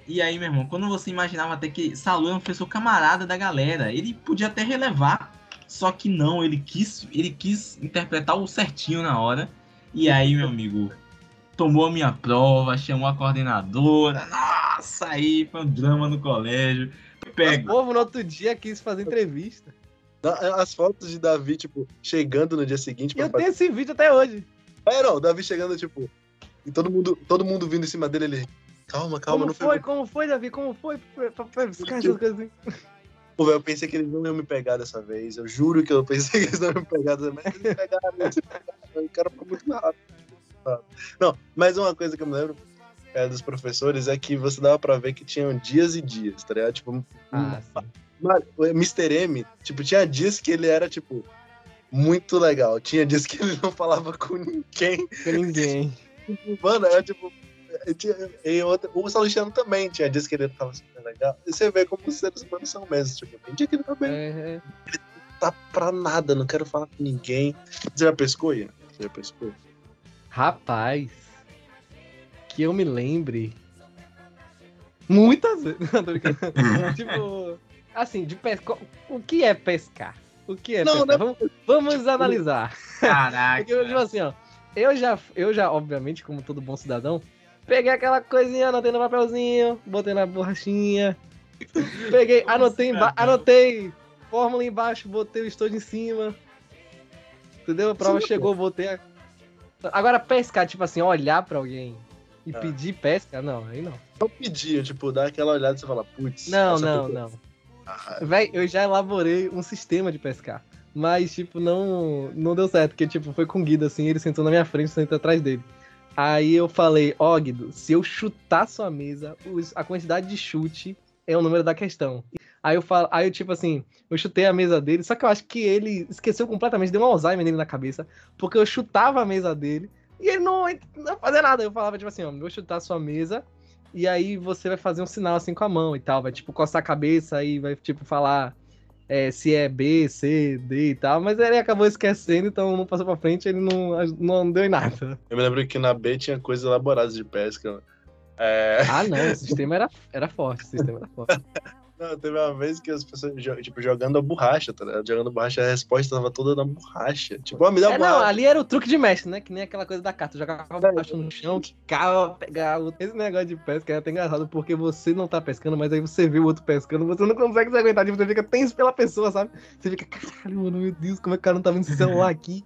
e aí, meu irmão, quando você imaginava até que Salu era um professor camarada da galera, ele podia até relevar, só que não, ele quis, ele quis interpretar o certinho na hora. E aí, meu amigo, tomou a minha prova, chamou a coordenadora. Nossa, aí foi um drama no colégio. O Pego. povo no outro dia quis fazer entrevista. Da- As fotos de Davi, tipo, chegando no dia seguinte pra eu fazer. tenho esse vídeo até hoje. É, não, o Davi chegando, tipo. E todo mundo, todo mundo vindo em cima dele, ele. Calma, calma, como não foi? foi. Como foi, Davi? Como foi? Essas coisas assim. Pô, velho, eu pensei que eles não iam me pegar dessa vez. Eu juro que eu pensei que eles não iam me pegar dessa vez. Mas eles pegaram, eles pegaram. O cara ficou muito rápido. Não, mas uma coisa que eu me lembro é, dos professores é que você dava pra ver que tinham dias e dias, tá ligado? Tipo, Ah. Mano, o Mr. M, tipo, tinha dias que ele era, tipo, muito legal. Tinha dias que ele não falava com ninguém. Com ninguém. Mano, era tipo. E outra, o Salustiano também tinha dias que ele tava super legal. E você vê como os seres humanos são mesmo. Tipo, tem dia que ele tá bem, É, é. tá pra nada, não quero falar com ninguém. Você já pescou, Ian? Você já pescou? Rapaz, que eu me lembre. Muitas vezes. Não, tô tipo, assim, de pescar. O que é pescar? O que é Não, pescar? não Vamos, vamos analisar. Caraca. Porque, tipo assim, ó. Eu já, eu já, obviamente, como todo bom cidadão, peguei aquela coisinha, anotei no papelzinho, botei na borrachinha. Peguei, anotei, anotei fórmula embaixo, botei o estojo em cima. Entendeu? A prova Sim, chegou, botei a... Agora, pescar, tipo assim, olhar pra alguém e Ah. pedir pesca, não, aí não. Não pedia, tipo, dá aquela olhada e você fala, putz. Não, não, pessoa- não. Ah, Véi, eu já elaborei um sistema de pescar. Mas, tipo, não, não deu certo. Porque, tipo, foi com o Guido, assim, ele sentou na minha frente, eu sentei atrás dele. Aí eu falei, ó, Guido, se eu chutar sua mesa, a quantidade de chute é o número da questão. Aí eu falo, aí eu, tipo assim, eu chutei a mesa dele, só que eu acho que ele esqueceu completamente, deu um Alzheimer nele na cabeça, porque eu chutava a mesa dele e ele não, não fazia nada. Eu falava, tipo assim, ó, vou chutar a sua mesa, e aí você vai fazer um sinal assim com a mão e tal, vai tipo coçar a cabeça e vai tipo falar é, se é B, C, D e tal, mas ele acabou esquecendo, então não passou pra frente, ele não, não deu em nada. Eu me lembro que na B tinha coisas elaboradas de pesca. É, Ah, não, o sistema era, era forte, o sistema era forte. Não, teve uma vez que as pessoas, tipo, jogando a borracha, tá ligado? Jogando borracha, a resposta tava toda na borracha. Tipo, ah, me dá É, não, borracha. ali era o truque de mestre, né? Que nem aquela coisa da carta. Jogava baixo no chão, quicava, pegava. Esse negócio de pesca é até engraçado, porque você não tá pescando, mas aí você vê o outro pescando, você não consegue se aguentar, tipo, você fica tenso pela pessoa, sabe? Você fica, caralho, mano, meu Deus, como é que o cara não tá vendo esse celular aqui?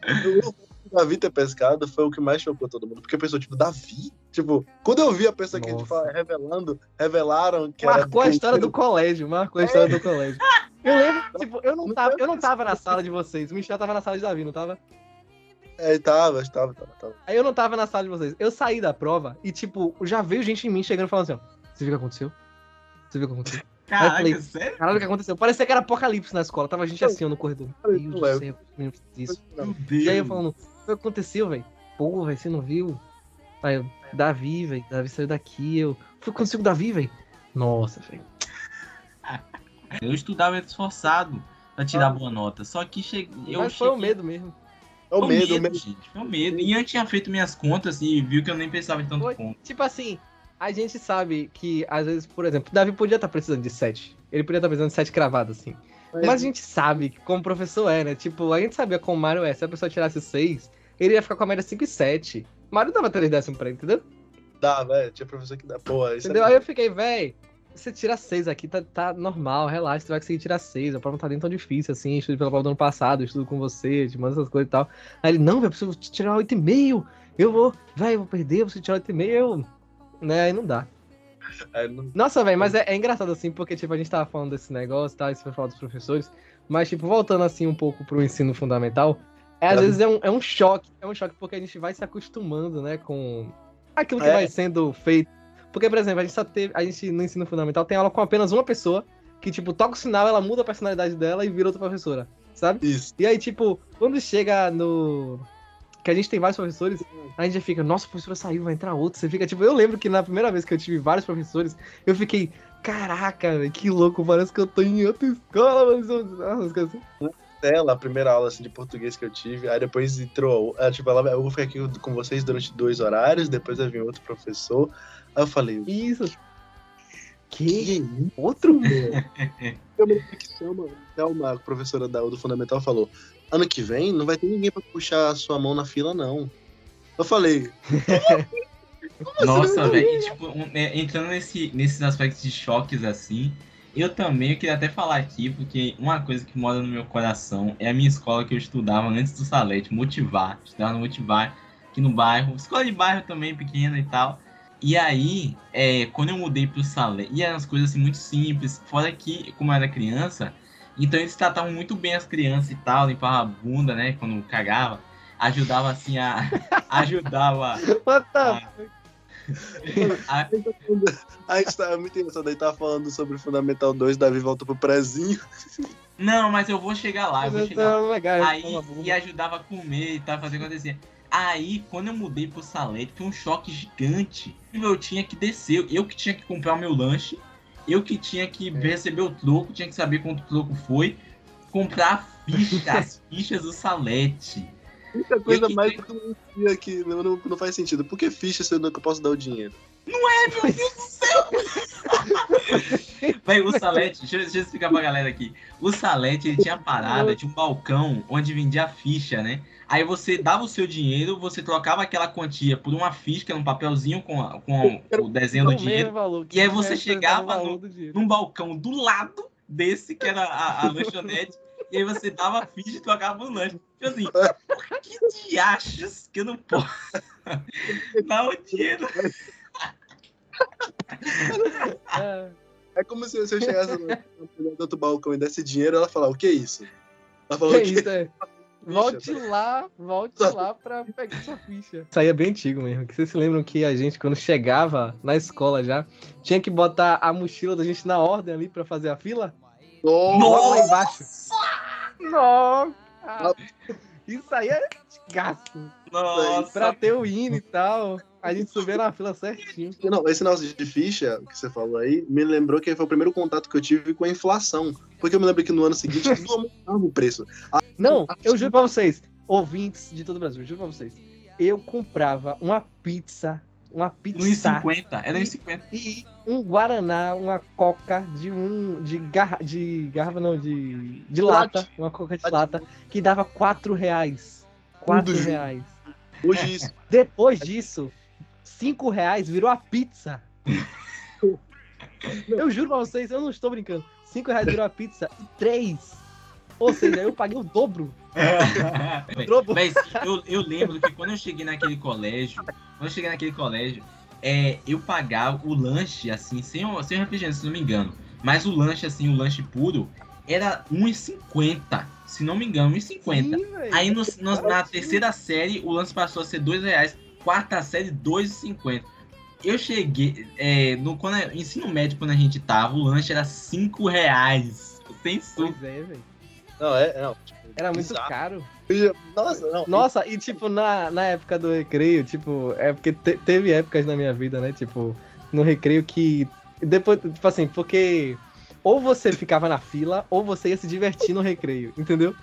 O Davi ter pescado foi o que mais chocou todo mundo. Porque a pessoa, tipo, Davi? Tipo, quando eu vi a pessoa que, Nossa. tipo, revelando, revelaram que era. Marcou a história do colégio, marcou a história do colégio. Eu lembro, tipo, eu não Não tava, eu não tava na sala de vocês. O Michel tava na sala de Davi, não tava? É, tava, tava, tava, tava. Aí eu não tava na sala de vocês. Eu saí da prova e, tipo, já veio gente em mim chegando e falando assim, ó. Você viu o que aconteceu? Você viu o que aconteceu? Caraca, falei, sério? Caralho, o que aconteceu? Parecia que era apocalipse na escola. Tava gente assim, ó, no corredor. Meu Deus do céu, que isso. Meu Deus. E aí eu falando, que aconteceu, velho? Pô, velho, você não viu? Aí eu, Davi, velho, Davi saiu daqui, eu. O que aconteceu com o Davi, velho? Nossa, velho. Eu estudava esforçado pra tirar boa nota. Só que cheguei. Eu Mas foi o cheguei- medo mesmo. É o Foi medo, o medo. gente. Foi o medo. E eu tinha feito minhas contas e viu que eu nem pensava em tanto Foi. ponto. Tipo assim, a gente sabe que, às vezes, por exemplo, o Davi podia estar precisando de 7. Ele podia estar precisando de 7 cravadas, assim. Mas a gente sabe que como professor é, né? Tipo, a gente sabia como o Mário é. Se a pessoa tirasse 6, ele ia ficar com a média 5 e 7. Mário dava 3 décimos pra ele, entendeu? Dá, velho. Tinha professor que dá. Pô, isso Entendeu? é... Aí eu fiquei, véi, você tira 6 aqui, tá, tá normal, relaxa, você vai conseguir tirar 6. A prova não tá nem tão difícil assim. Estudo pela prova do ano passado, estudo com você, te mando essas coisas e tal. Aí ele, não, velho, eu preciso tirar 8,5. Eu vou, véi, eu vou perder, eu preciso tirar 8,5. Eu... Né? Aí não dá. Aí não- Nossa, velho, mas é, é engraçado assim, porque, tipo, a gente tava falando desse negócio, tá? Isso foi falar dos professores. Mas, tipo, voltando assim um pouco pro ensino fundamental, é, às vezes é um, é um choque. É um choque porque a gente vai se acostumando, né, com aquilo que É. vai sendo feito. Porque, por exemplo, a gente só teve. A gente no ensino fundamental tem aula com apenas uma pessoa que, tipo, toca o sinal, ela muda a personalidade dela e vira outra professora, sabe? Isso. E aí, tipo, quando chega no. Que a gente tem vários professores, a gente já fica, nossa, a professora saiu, vai entrar outro. Você fica, tipo, eu lembro que na primeira vez que eu tive vários professores, eu fiquei, caraca, que louco, parece que eu tô em outra escola, mano. Nossa, assim. Ela, a primeira aula assim, de português que eu tive, aí depois entrou. Ela, tipo, ela, eu vou ficar aqui com vocês durante dois horários, depois vai vir outro professor. Aí eu falei, Isso. Que? que Outro? Eu me lembro que chama, até uma professora da, do Fundamental falou: ano que vem não vai ter ninguém pra puxar a sua mão na fila, não. Eu falei, Nossa, velho. Tipo, um- é, entrando nesse, nesses aspectos de choques assim, eu também eu queria até falar aqui, porque uma coisa que mora no meu coração é a minha escola que eu estudava antes do Salete, Motivar. Estudava no Motivar, aqui no bairro. Escola de bairro também, pequena e tal. E aí, é, quando eu mudei pro Salete, e eram as coisas assim muito simples, fora que, como eu era criança, então eles tratavam muito bem as crianças e tal, limpava a bunda, né, quando cagava. Ajudava assim a. ajudava What the a, a gente tava muito engraçado aí, tava falando sobre o Fundamental 2, Davi volta pro prezinho. Não, mas eu vou chegar lá, eu vou chegar lá. Então, legal, Aí e ajudava a comer e tal, fazer acontecer. Aí, quando eu mudei pro Salete, foi um choque gigante. Eu tinha que descer, eu que tinha que comprar o meu lanche, eu que tinha que receber o troco, tinha que saber quanto troco foi, comprar a ficha, as fichas do Salete. Muita coisa que mais que eu não que não, não, não faz sentido. Por que ficha se eu não posso dar o dinheiro? Véi, o Salete, deixa, eu- deixa eu explicar pra galera aqui. O Salete, ele tinha parada de um balcão onde vendia ficha, né? Aí você dava o seu dinheiro, você trocava aquela quantia por uma ficha, que era um papelzinho com, a- com o desenho do Não, dinheiro, valor, E aí que você é chegava no- do num balcão do lado desse, que era a, a lanchonete, e aí você dava a ficha e trocava o lanche. Tipo assim, por que diachos que eu não posso dar o dinheiro? É. É como se, eu chegasse no, no outro balcão e desse dinheiro, ela falar, o que é isso? Ela falou, Que o que isso, é. Volte lá, volte lá pra pegar sua ficha. Isso aí é bem antigo mesmo. Que vocês se lembram que a gente, quando chegava na escola já, tinha que botar a mochila da gente na ordem ali pra fazer a fila? Logo lá embaixo. Nossa! Isso aí é gasto. Nossa, Pra ter o hino e tal, a gente subia na fila certinho. Não, esse negócio de ficha que você falou aí me lembrou que foi o primeiro contato que eu tive com a inflação. Porque eu me lembro que no ano seguinte tudo aumentava o preço. Não, eu juro pra vocês, ouvintes de todo o Brasil, eu juro pra vocês. Eu comprava uma pizza uma pizza 1,50. Era 1,50. e um guaraná, uma coca de um de garra, de garrafa não, de de lata, uma coca de lata que dava 4 reais. 4 Tudo reais. Hoje isso. Depois disso, 5 reais virou a pizza. Eu juro pra vocês, eu não estou brincando. 5 reais virou a pizza e 3. Ou seja, eu paguei o dobro. dobro. Mas eu, eu lembro que quando eu cheguei naquele colégio, quando eu cheguei naquele colégio, é, eu pagava o lanche, assim, sem, o- sem o refrigerante, se não me engano. Mas o lanche, assim, o lanche puro, era 1,50. Se não me engano, 1,50. Sim. Aí no- no- na terceira série, o lance passou a ser 2 reais. Quarta série, 2,50. Eu cheguei. É, no quando, é- ensino médio, quando a gente tava, o lanche era 5 reais. Sem suco. Pois é, velho. Não, é. Não, tipo, Era muito bizarro. caro. Nossa, não. Nossa, e tipo, na, na época do recreio, tipo, é porque te- teve épocas na minha vida, né? Tipo, no recreio que. Depois, tipo assim, porque ou você ficava na fila, ou você ia se divertir no recreio, entendeu?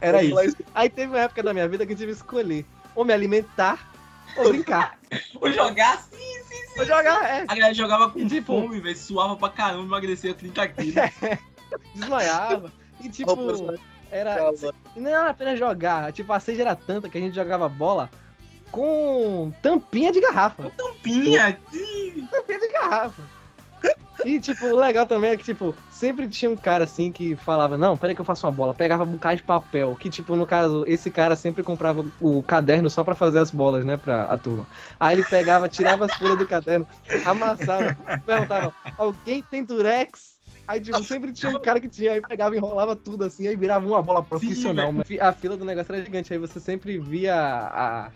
Era isso. Aí teve uma época da minha vida que eu tive que escolher ou me alimentar ou brincar. Ou jogar assim. Ou jogar, é, A galera jogava com E, tipo- fome, velho. Suava pra caramba, emagrecia 30 quilos. desmaiava. E tipo, era. Não era apenas jogar. Tipo, a sede era tanta que a gente jogava bola com tampinha de garrafa. Tampinha. sim. tampinha de garrafa. E, tipo, o legal também é que, tipo, sempre tinha um cara assim que falava, não, peraí que eu faço uma bola. Pegava um bocado de papel. Que, tipo, no caso, esse cara sempre comprava o caderno só pra fazer as bolas, né, pra a turma. Aí ele pegava, tirava as folhas do caderno, amassava, perguntava, alguém tem durex? Aí, tipo, sempre tinha um cara que tinha, aí pegava, enrolava tudo assim, aí virava uma bola profissional. Mas a fila do negócio era gigante, aí você sempre via a,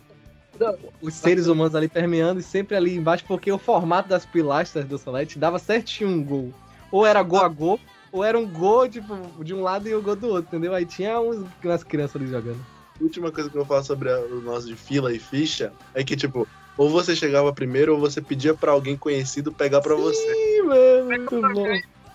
os seres humanos ali permeando e sempre ali embaixo, porque o formato das pilastras do Solete dava certinho um gol. Ou era gol a gol, ou era um gol, tipo, de um lado e o gol do outro, entendeu? Aí tinha uns, umas crianças ali jogando. A última coisa que eu falo sobre a- o nosso de fila e ficha é que, tipo, ou você chegava primeiro ou você pedia pra alguém conhecido pegar pra você. Ih, mano, muito bom.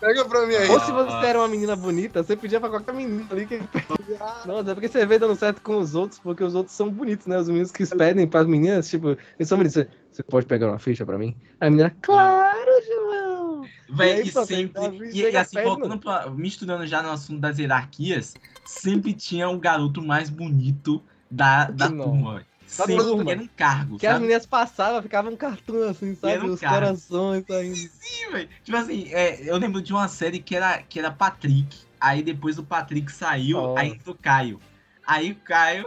Pega pra mim aí. Ou se você era uma menina bonita, você pedia pra qualquer menina ali que Nossa, é porque você vê dando certo com os outros, porque os outros são bonitos, né? Os meninos que pedem pras meninas, tipo, eles são bonitos. Você pode pegar uma ficha pra mim? Aí a menina, claro, João! E Véi, aí, e, pronto, sempre. E, e assim, voltando pra, misturando já no assunto das hierarquias, sempre tinha o garoto mais bonito da, da Não. turma. véi. Da Sempre turma. era um cargo, Que as sabe? meninas passavam, ficavam um cartoon assim, sabe? Um Os cara. corações saindo. Sim, velho. Tipo assim, é, eu lembro de uma série que era, que era Patrick. Aí depois o Patrick saiu, Nossa. aí entrou o Caio. Aí o Caio,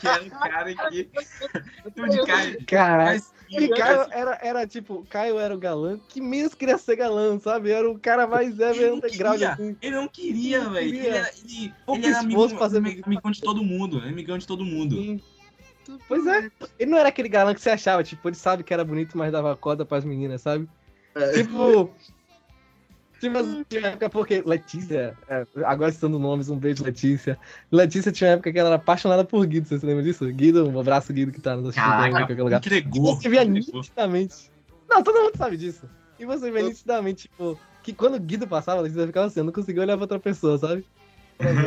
que era o cara que. Tudo de Caio. Mas, E Caio era, era tipo, Caio era o galã que menos queria ser galã, sabe? Era o cara mais Ele é underground queria. assim. Ele não queria, velho. Ele ele, ele era ser amigo- amigão de todo mundo. Amigão de todo mundo. Sim. Pois é. Ele não era aquele galã que você achava, tipo, ele sabe que era bonito, mas dava corda pras meninas, sabe? É. Tipo. Tipo, assim, tinha uma época porque Letícia, é, agora citando nomes, um beijo, Letícia. Letícia tinha uma época que ela era apaixonada por Guido, você se lembra disso? Guido, um abraço, Guido, que tá nos assistindo em qualquer lugar. entregou. Você via entregou. nitidamente. Não, todo mundo sabe disso. E você vê nitidamente, tipo, que quando o Guido passava, a Letícia ficava assim, eu não conseguia olhar pra outra pessoa, sabe?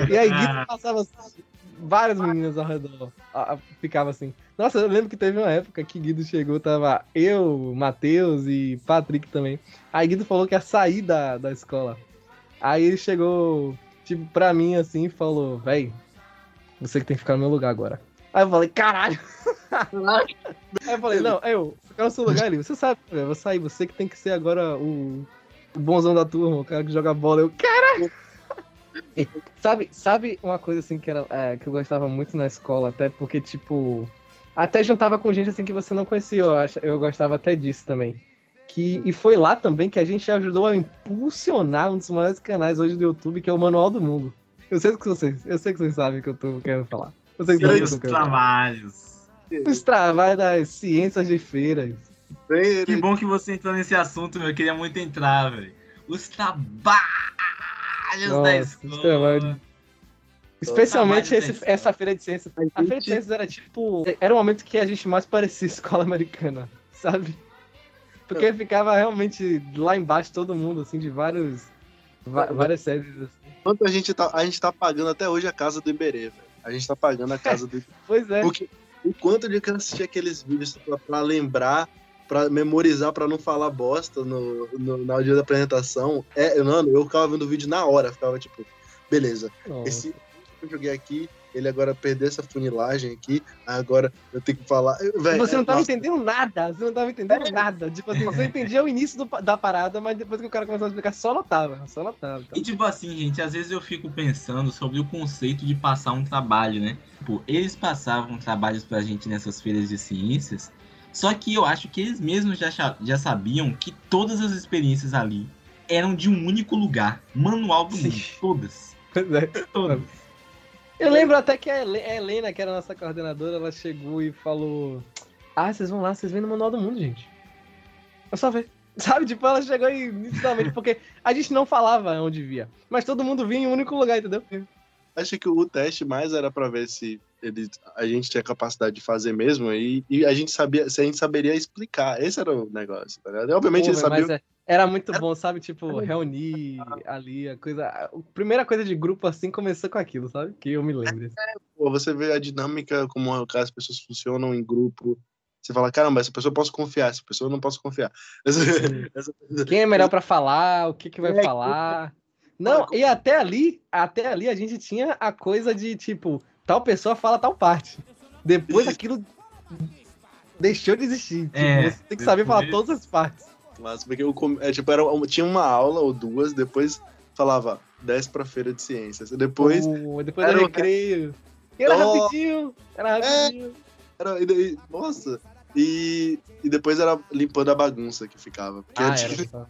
E aí Guido passava assim, várias meninas ao redor. a- a- Ficava assim. Nossa, eu lembro que teve uma época que Guido chegou, tava eu, Matheus e Patrick também. Aí Guido falou que ia sair da, da escola. Aí ele chegou, tipo, pra mim assim e falou, véi, você que tem que ficar no meu lugar agora. Aí eu falei, caralho! Aí eu falei, não, eu, ficar no seu lugar ali, você sabe, eu vou sair, você que tem que ser agora o, o bonzão da turma, o cara que joga bola. Eu, caralho! E, sabe, sabe uma coisa assim que, era, é, que eu gostava muito na escola, até porque, tipo, até juntava com gente assim que você não conhecia, eu, acho, eu gostava até disso também. Que, e foi lá também que a gente ajudou a impulsionar um dos maiores canais hoje do YouTube, que é o Manual do Mundo. Eu sei que vocês, eu sei que vocês sabem o que eu tô querendo falar. Eu sei que Grandes trabalhos. Os trabalhos das ciências de feiras. Que bom que você entrou nesse assunto, meu. Eu queria muito entrar, velho. Os trabalhos da Nossa, os escola. trabalhos. Especialmente esse- da escola. essa feira de ciências. A feira de ciências era tipo. Era o momento que a gente mais parecia escola americana, sabe? Porque ficava realmente lá embaixo todo mundo, assim, de vários. várias séries. assim. Quanto a gente tá, a gente tá pagando até hoje a casa do Iberê, velho. A gente tá pagando a casa do Pois é. Porque o quanto de que eu assisti aqueles vídeos pra, pra lembrar, pra memorizar, pra não falar bosta no, no, na dia da apresentação. É, mano, eu ficava vendo o vídeo na hora, ficava tipo, beleza, Nossa. esse que eu joguei aqui, ele agora perdeu essa funilagem aqui, agora eu tenho que falar. Véi, Você não tava nossa, entendendo nada, você não tava entendendo nada. Tipo assim, você entendia o início do- da parada, mas depois que o cara começou a explicar, só notava, só notava. E tipo assim, gente, às vezes eu fico pensando sobre o conceito de passar um trabalho, né? Tipo, eles passavam trabalhos pra gente nessas feiras de ciências, só que eu acho que eles mesmos já, já sabiam que todas as experiências ali eram de um único lugar, manual do Sim. mundo, todas, Pois é. todas. Eu lembro até que a Hele- a Helena, que era a nossa coordenadora, ela chegou e falou: Ah, vocês vão lá, vocês vêm no Manual do Mundo, gente. É só ver. Sabe, tipo, ela chegou e nitidamente, porque a gente não falava onde via. Mas todo mundo via em um único lugar, entendeu? Acho que o teste mais era pra ver se ele, a gente tinha capacidade de fazer mesmo e, e a gente sabia, se a gente saberia explicar. Esse era o negócio, tá ligado? Obviamente eles sabiam. mas é- era muito bom, sabe? Tipo, reunir ali, a coisa. A primeira coisa de grupo assim começou com aquilo, sabe? Que eu me lembro. assim. Pô, você vê a dinâmica, como as pessoas funcionam em grupo. Você fala, caramba, essa pessoa eu posso confiar, essa pessoa eu não posso confiar. Essa- essa- Quem é melhor pra falar, o que que vai É, falar. Não, e até ali, até ali a gente tinha a coisa de, tipo, tal pessoa fala tal parte. Depois aquilo deixou de existir. Tipo, É, você tem que saber falar depois- todas as partes. Mas porque eu, é, tipo, era, tinha uma aula ou duas, depois falava, desce pra feira de ciências. E depois, Pô, depois era recreio. Era Oh. rapidinho, era rapidinho. era, e daí- nossa, e, e depois era limpando a bagunça que ficava. Porque Ah, era.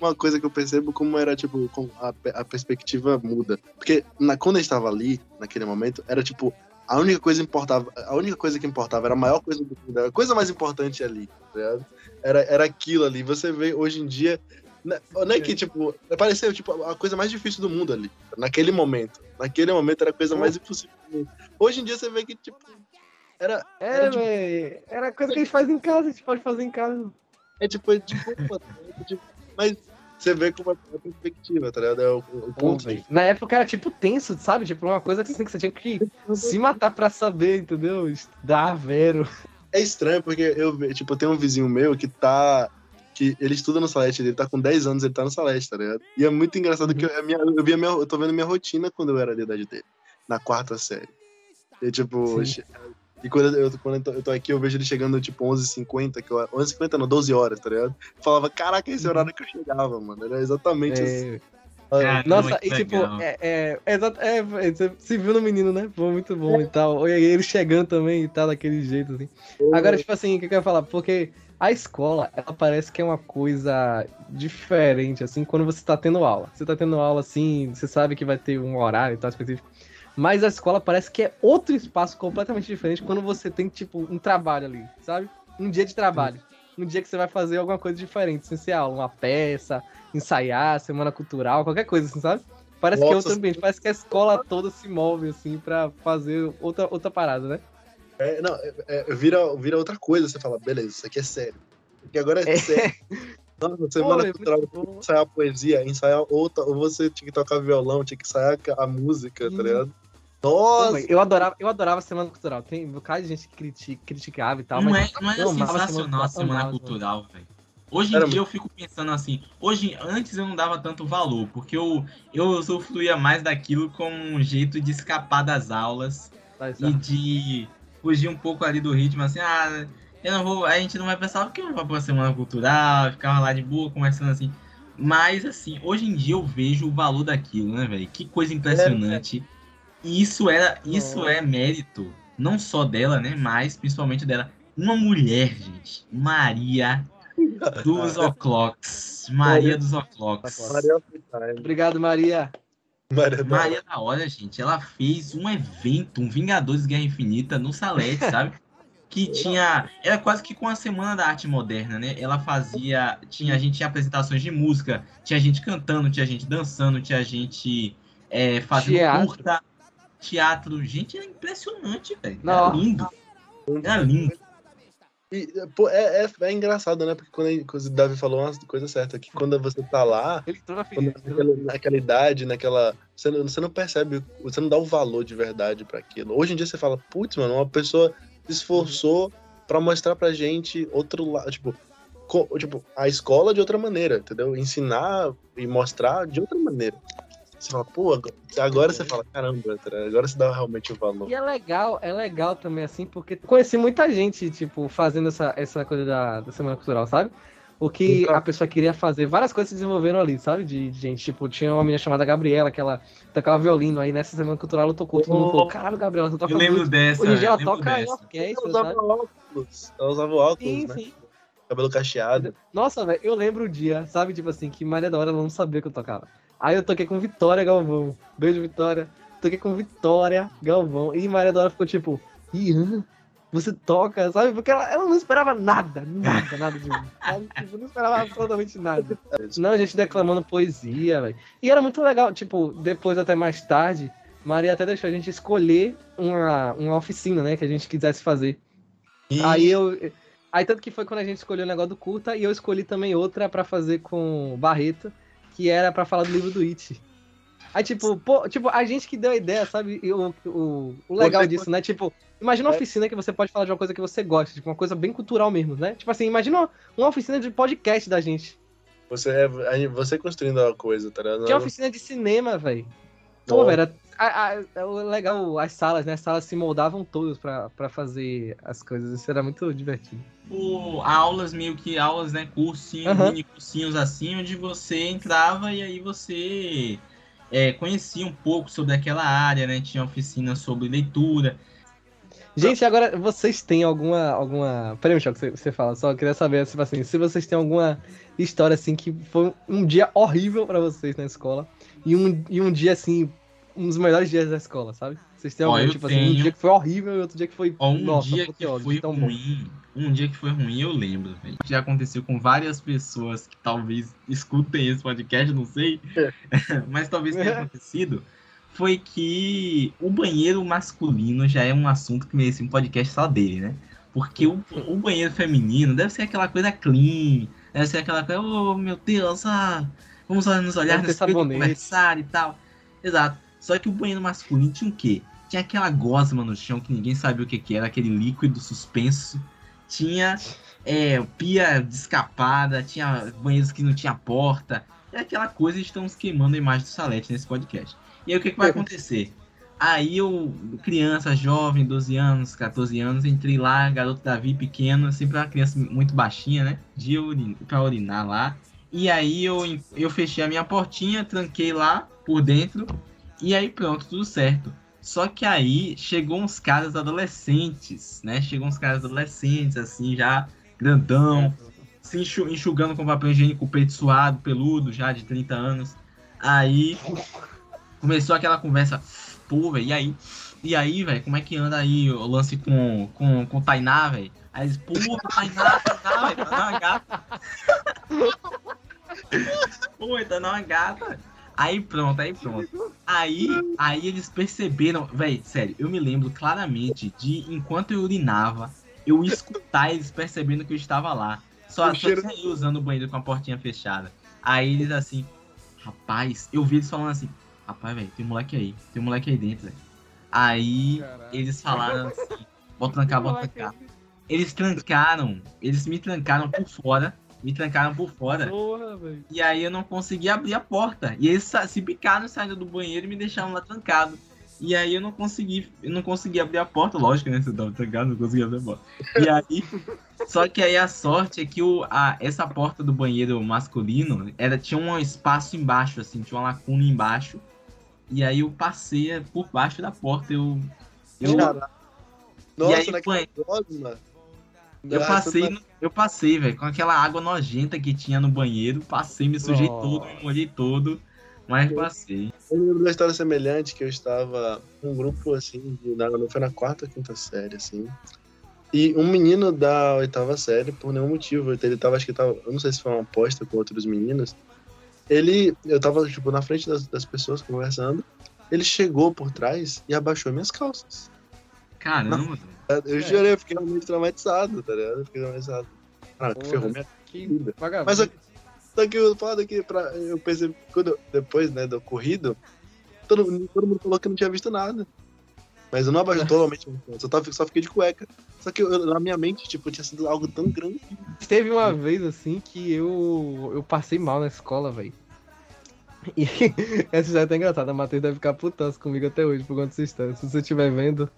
Uma coisa que eu percebo como era, tipo, a, a perspectiva muda. Porque na, quando eu estava ali, naquele momento, era tipo, a única coisa importava, a única coisa que importava era a maior coisa do mundo, era a coisa mais importante ali, tá ligado? Era, era aquilo ali. Você vê hoje em dia. Não não é que, tipo, pareceu tipo, a coisa mais difícil do mundo ali. Naquele momento. Naquele momento era a coisa mais impossível do mundo. Hoje em dia você vê que, tipo, era. É, Era, tipo, era coisa que a gente faz em casa, a gente pode fazer em casa. É tipo, é tipo, é tipo, mas você vê com uma perspectiva, tá ligado? É o, o ponto. Na época era tipo tenso, sabe? Tipo, uma coisa que, assim, que você tinha que se matar pra saber, entendeu? Estudar, vero. É estranho porque eu, tipo, tem um vizinho meu que tá. que ele estuda no Salete, ele tá com 10 anos, ele tá no Salete, tá ligado? E é muito engraçado que eu, a minha, eu, vi a minha, eu tô vendo minha rotina quando eu era da idade dele, na quarta série. E tipo, Sim. E quando eu, quando eu tô, eu tô aqui, eu vejo ele chegando tipo 11h50, que eu, 11h50 não, 12 horas, tá ligado? Eu falava, caraca, esse é o horário que eu chegava, mano. Era exatamente assim. É, Caramba, Nossa, que e tipo, legal. é, é, é, é, é, você se viu no menino, né? Pô, muito bom e tal. E ele chegando também e tal, daquele jeito, assim. Agora, tipo assim, o que eu quero falar? Porque a escola, ela parece que é uma coisa diferente, assim, quando você tá tendo aula. Você tá tendo aula, assim, você sabe que vai ter um horário e tal específico. Mas a escola parece que é outro espaço completamente diferente quando você tem, tipo, um trabalho ali, sabe? Um dia de trabalho. Um dia que você vai fazer alguma coisa diferente, sem ser aula, uma peça, ensaiar, semana cultural, qualquer coisa, assim, sabe? Parece que é Nossa, outro ambiente, parece que a escola toda se move, assim, pra fazer outra, outra parada, né? É, não, é- é, vira, vira outra coisa, você fala, beleza, isso aqui é sério. Porque agora é, É. sério. Nossa, semana Pô, é cultural, ensaiar poesia, ensaiar outra, ou você tinha que tocar violão, tinha que ensaiar a música, tá Sim. ligado? Nossa! Eu adorava, eu adorava a Semana Cultural. Tem um bocado de gente que critica, criticava e tal, Não mas é, não é eu amava a sensacional a Semana Semana Cultural, velho. Hoje em Era dia eu fico pensando assim, hoje, antes eu não dava tanto valor, porque eu, eu usufruía mais daquilo como um jeito de escapar das aulas Tá, e de fugir um pouco ali do ritmo, assim, ah, eu não vou, a gente não vai pensar porque eu não vou pra semana cultural, ficava lá de boa, conversando assim. Mas assim, hoje em dia eu vejo o valor daquilo, né, velho? Que coisa impressionante. E isso era, isso é mérito, não só dela, né, mas principalmente dela. Uma mulher, gente, Maria dos O'Clocks. Maria dos O'Clocks. Obrigado, Maria. Maria, Maria da Hora, gente, ela fez um evento, um Vingadores Guerra Infinita no Salete, sabe? Que tinha. Era quase que com a Semana da Arte Moderna, né? Ela fazia. Tinha, a gente tinha apresentações de música, tinha gente cantando, tinha gente dançando, tinha gente é, fazendo Teatro. curta, teatro. Gente, era impressionante, velho. Era Nossa. lindo. Era lindo. E, pô, é, é, é engraçado, né? Porque quando, quando o Davi falou uma coisa certa, que quando você tá lá, na quando- naquela, naquela idade, naquela. Você não, você não percebe, você não dá o valor de verdade pra aquilo. Hoje em dia você fala, putz, mano, uma pessoa se esforçou pra mostrar pra gente outro lado, tipo, co- tipo, a escola de outra maneira, entendeu? Ensinar e mostrar de outra maneira. Você fala, pô, agora, você fala, caramba, agora você dá realmente o valor. E é legal, é legal também, assim, porque conheci muita gente, tipo, fazendo essa, essa coisa da, da Semana Cultural, sabe? O que Então. a pessoa queria fazer, várias coisas se desenvolveram ali, sabe? De, de gente, tipo, tinha uma menina chamada Gabriela, que ela tocava violino, aí nessa Semana Cultural ela tocou, todo mundo Oh. falou, caralho, Gabriela, tu toca Eu lembro muito. dessa. Hoje em dia ela eu lembro toca em dessa. orquestra, Ela usava óculos, ela usava óculos, Sim, né? sim. Cabelo cacheado. Nossa, velho, eu lembro o dia, sabe? Tipo assim, que Maria da Hora ela não sabia que eu tocava. Aí eu toquei com Vitória Galvão. Beijo, Vitória. Toquei com Vitória Galvão. E Maria da Hora ficou tipo, Ian, você toca, sabe? Porque ela, ela não esperava nada, nada, nada de mim. Sabe? Tipo, não esperava absolutamente nada. Não, a gente declamando poesia, velho. E era muito legal, tipo, depois até mais tarde, Maria até deixou a gente escolher uma, uma oficina, né, que a gente quisesse fazer. E Aí eu. Aí tanto que foi quando a gente escolheu o negócio do curta e eu escolhi também outra pra fazer com Barreto, que era pra falar do livro do It. Aí, tipo, pô, tipo, a gente que deu a ideia, sabe? E o, o, o legal Você- disso, né? Tipo, imagina uma É. oficina que você pode falar de uma coisa que você gosta, tipo, uma coisa bem cultural mesmo, né? Tipo assim, imagina uma, uma oficina de podcast da gente. você, é, você construindo a coisa, tá ligado? Tinha uma oficina de cinema, velho. Pô, Não. velho, era- a- a- o legal, as salas, né? As salas se moldavam todas pra, pra fazer as coisas. Isso era muito divertido. Tipo, aulas, meio que aulas, né? Cursinhos, Aham. mini cursinhos assim, onde você entrava e aí você é, conhecia um pouco sobre aquela área, né? Tinha oficina sobre leitura. Gente, agora vocês têm alguma. alguma... Peraí, Michel, que você, fala. Só queria saber tipo assim, se vocês têm alguma história assim que foi um dia horrível pra vocês na escola. E um, e um dia, assim, um dos melhores dias da escola, sabe? Vocês têm Ó, algum, eu tipo assim, um tenho. dia que foi horrível e outro dia que foi. Ó, um nossa, dia que apoteose, foi tão bom. ruim, um dia que foi ruim, eu lembro, velho. Já aconteceu com várias pessoas que talvez escutem esse podcast, não sei, mas talvez tenha acontecido. Foi que o banheiro masculino já é um assunto que merecia um podcast só dele, né? Porque o, o banheiro feminino deve ser aquela coisa clean, deve ser aquela coisa, oh meu Deus, ah, vamos nos olhar ter no espelho, conversar e tal. Exato. Só que o banheiro masculino tinha o quê? Tinha aquela gosma no chão que ninguém sabia o que, que era, aquele líquido suspenso. Tinha é, pia descapada, tinha banheiros que não tinha porta. É aquela coisa de estamos queimando a imagem do Salete nesse podcast. E aí o que, que vai acontecer? Aí eu, criança, jovem, 12 anos, 14 anos, entrei lá, garoto Davi, pequeno, sempre uma criança muito baixinha, né? De urin pra urinar lá. E aí eu, eu fechei a minha portinha, tranquei lá por dentro. E aí pronto, tudo certo. Só que aí chegou uns caras adolescentes, né? Chegou uns caras adolescentes, assim, já grandão, se enxu- enxugando com papel higiênico, o peito suado, peludo, já de 30 anos. Aí começou aquela conversa, pô, velho, e aí? E aí, velho, como é que anda aí o lance com, com, com o Tainá, velho? Aí eles, pô, Tainá, Tainá, velho, Tainá uma gata. Tainá é uma gata. Aí pronto, aí pronto. Aí, aí eles perceberam, velho, sério, eu me lembro claramente de enquanto eu urinava, eu escutar eles percebendo que eu estava lá. Só, só eu usando o banheiro com a portinha fechada. Aí eles assim, rapaz, eu vi eles falando assim, rapaz, velho, tem um moleque aí, tem um moleque aí dentro, velho. Aí eles falaram assim, bota trancar, bota trancar. Eles trancaram, eles me trancaram por fora, me trancaram por fora. Porra. E aí eu não consegui abrir a porta. E eles se picaram saindo do banheiro e me deixaram lá trancado. E aí eu não consegui, eu não consegui abrir a porta, lógico, né? Você tava trancado, não consegui abrir a porta. E aí. só que aí a sorte é que o, a, essa porta do banheiro masculino era, tinha um espaço embaixo, assim, tinha uma lacuna embaixo. E aí eu passei por baixo da porta. Eu. Eu, Caralho. E aí, Nossa, naquela gosma. Eu Nossa, passei, tá- eu passei, velho, com aquela água nojenta que tinha no banheiro. Passei, me sujei todo, me molhei todo. Mas passei. Eu lembro da história semelhante que eu estava num grupo assim, de, na, não foi na quarta ou quinta série, assim. E um menino da oitava série, por nenhum motivo, ele tava, acho que tava, eu não sei se foi uma aposta com outros meninos. Ele, eu tava, tipo, na frente das, das pessoas conversando. Ele chegou por trás e abaixou minhas calças. Caramba. Eu É. chorei, eu fiquei realmente traumatizado, tá ligado? Eu fiquei traumatizado. Ah, que ferrou minha Que vida. vagabundo. Mas Só que o foda é que pra, eu pensei, quando, depois, né, do ocorrido, todo, todo mundo falou que não tinha visto nada. Mas eu não abaixo totalmente. Eu tava, só fiquei de cueca. Só que eu- na minha mente, tipo, tinha sido algo tão grande. Teve uma vez assim que eu, eu passei mal na escola, velho. E essa já é até engraçada. A Matheus deve ficar putaço comigo até hoje por conta dessa história. Se você estiver vendo,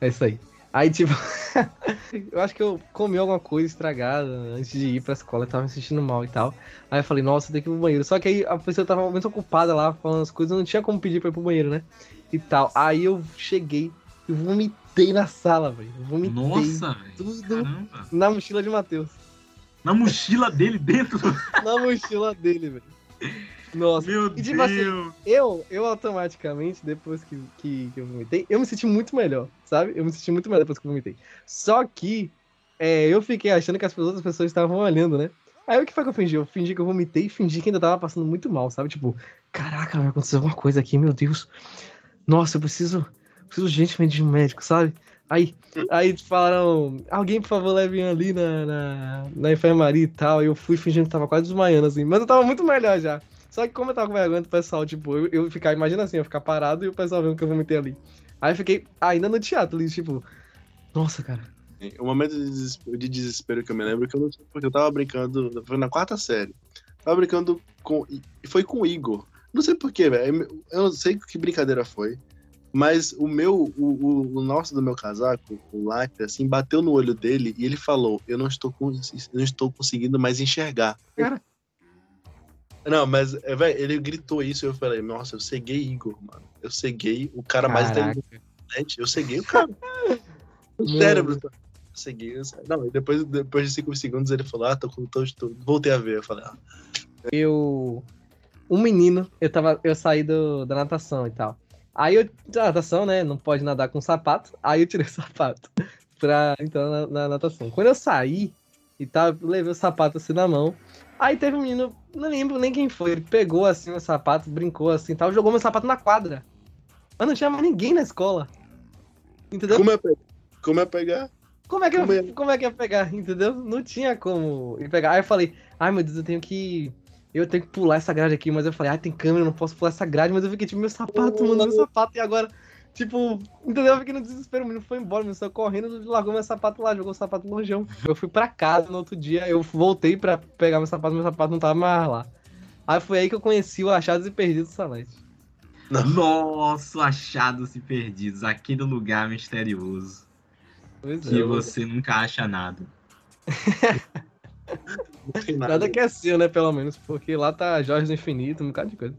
é isso aí. Aí, tipo, eu acho que eu comi alguma coisa estragada antes de ir pra escola. Eu tava me sentindo mal e tal. Aí eu falei, nossa, tem que ir pro banheiro. Só que aí a pessoa tava muito ocupada lá falando as coisas. Eu não tinha como pedir pra ir pro banheiro, né? E tal. Aí eu cheguei e vomitei na sala, velho. Vomitei Nossa, velho. tudo Caramba. na mochila de Matheus. Na mochila dele dentro. na mochila dele, velho. Nossa, Meu E tipo assim, Deus. eu, eu automaticamente, depois que, que, que eu vomitei, eu me senti muito melhor, sabe? Eu me senti muito melhor depois que eu vomitei. Só que é, eu fiquei achando que as outras pessoas estavam olhando, né? Aí o que foi que eu fingi? Eu fingi que eu vomitei e fingi que ainda tava passando muito mal, sabe? Tipo, caraca, vai acontecer alguma coisa aqui, meu Deus. Nossa, eu preciso, preciso urgentemente de um médico, sabe? Aí, aí falaram, alguém por favor leve ali na, na, na enfermaria e tal. E eu fui fingindo que tava quase desmaiando, assim, mas eu tava muito melhor já. Só que como eu tava com vergonha do pessoal, tipo, eu, eu ficar, imagina assim, eu ficar parado e o pessoal vendo que eu vomitei ali. Aí eu fiquei ainda no teatro ali, tipo, nossa, cara. O momento de desespero, de desespero que eu me lembro, que eu não sei porque eu tava brincando, foi na quarta série. Tava brincando com. E foi com o Igor. Não sei porquê, velho. Eu não sei que brincadeira foi. Mas o meu, o, o, o nosso do meu casaco, o lacre, assim, bateu no olho dele e ele falou: Eu não estou, com, eu não estou conseguindo mais enxergar. Cara. Não, mas, é, velho, ele gritou isso e eu falei: Nossa, eu ceguei Igor, mano. Eu ceguei o cara mais Caraca. inteligente. Eu ceguei o cara. o cérebro. tá- Eu ceguei. eu ceguei. Não, e depois, depois de cinco segundos ele falou: Ah, tô com. Tô, tô, voltei a ver. Eu falei: Ah, Eu. Um menino, eu tava. Eu saí do, da natação e tal. Aí eu. Natação, né? Não pode nadar com sapato. Aí eu tirei o sapato pra entrar na, na natação. Quando eu saí e tal, eu levei o sapato assim na mão. Aí teve um menino, não lembro nem quem foi. Ele pegou assim o sapato, brincou assim e tal, jogou meu sapato na quadra. Mas não tinha mais ninguém na escola. Entendeu? como é pegar? Como é pegar? Como é que, Como é? eu, como é que ia pegar, entendeu? Não tinha como ir pegar. Aí eu falei, ai meu Deus, eu tenho que. Eu tenho que pular essa grade aqui, mas eu falei, ai, tem câmera, eu não posso pular essa grade, mas eu fiquei tipo, meu sapato, mano, meu sapato, e agora? Tipo, entendeu? Eu fiquei no desespero, o menino foi embora, o menino saiu correndo, largou meu sapato lá, jogou o sapato longeão. Eu fui pra casa no outro dia, eu voltei pra pegar meu sapato, meu sapato não tava mais lá. Aí foi aí que eu conheci o Achados e Perdidos do Salete. Nossa, achados e perdidos. Aquele lugar misterioso. Pois Que é. você nunca acha nada. Nada que é seu, né, pelo menos, porque lá tá Jorge do Infinito, um bocado de coisa.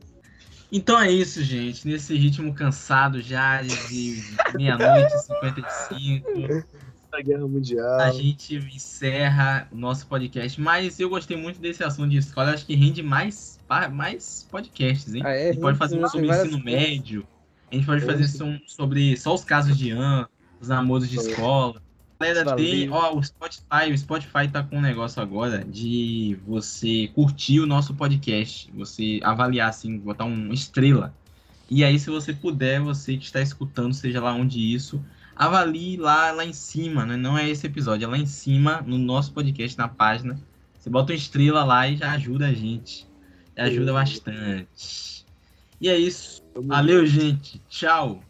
Então é isso, gente. Nesse ritmo cansado já de meia-noite e 55. da Guerra Mundial. A gente encerra o nosso podcast. Mas eu gostei muito desse assunto de escola. Acho que rende mais, mais podcasts, hein? Ah, é? a gente pode fazer um sobre ensino médio. A gente pode fazer um sobre só os casos de An, os namoros de escola. Galera, Valeu. tem, ó, o Spotify, o Spotify tá com um negócio agora de você curtir o nosso podcast, você avaliar assim, botar uma estrela. E aí, se você puder, você que está escutando, seja lá onde isso, avalie lá, lá em cima, né? Não é esse episódio, é lá em cima, no nosso podcast, na página. Você bota uma estrela lá e já ajuda a gente. Já ajuda bastante. E é isso. Valeu, gente. Tchau.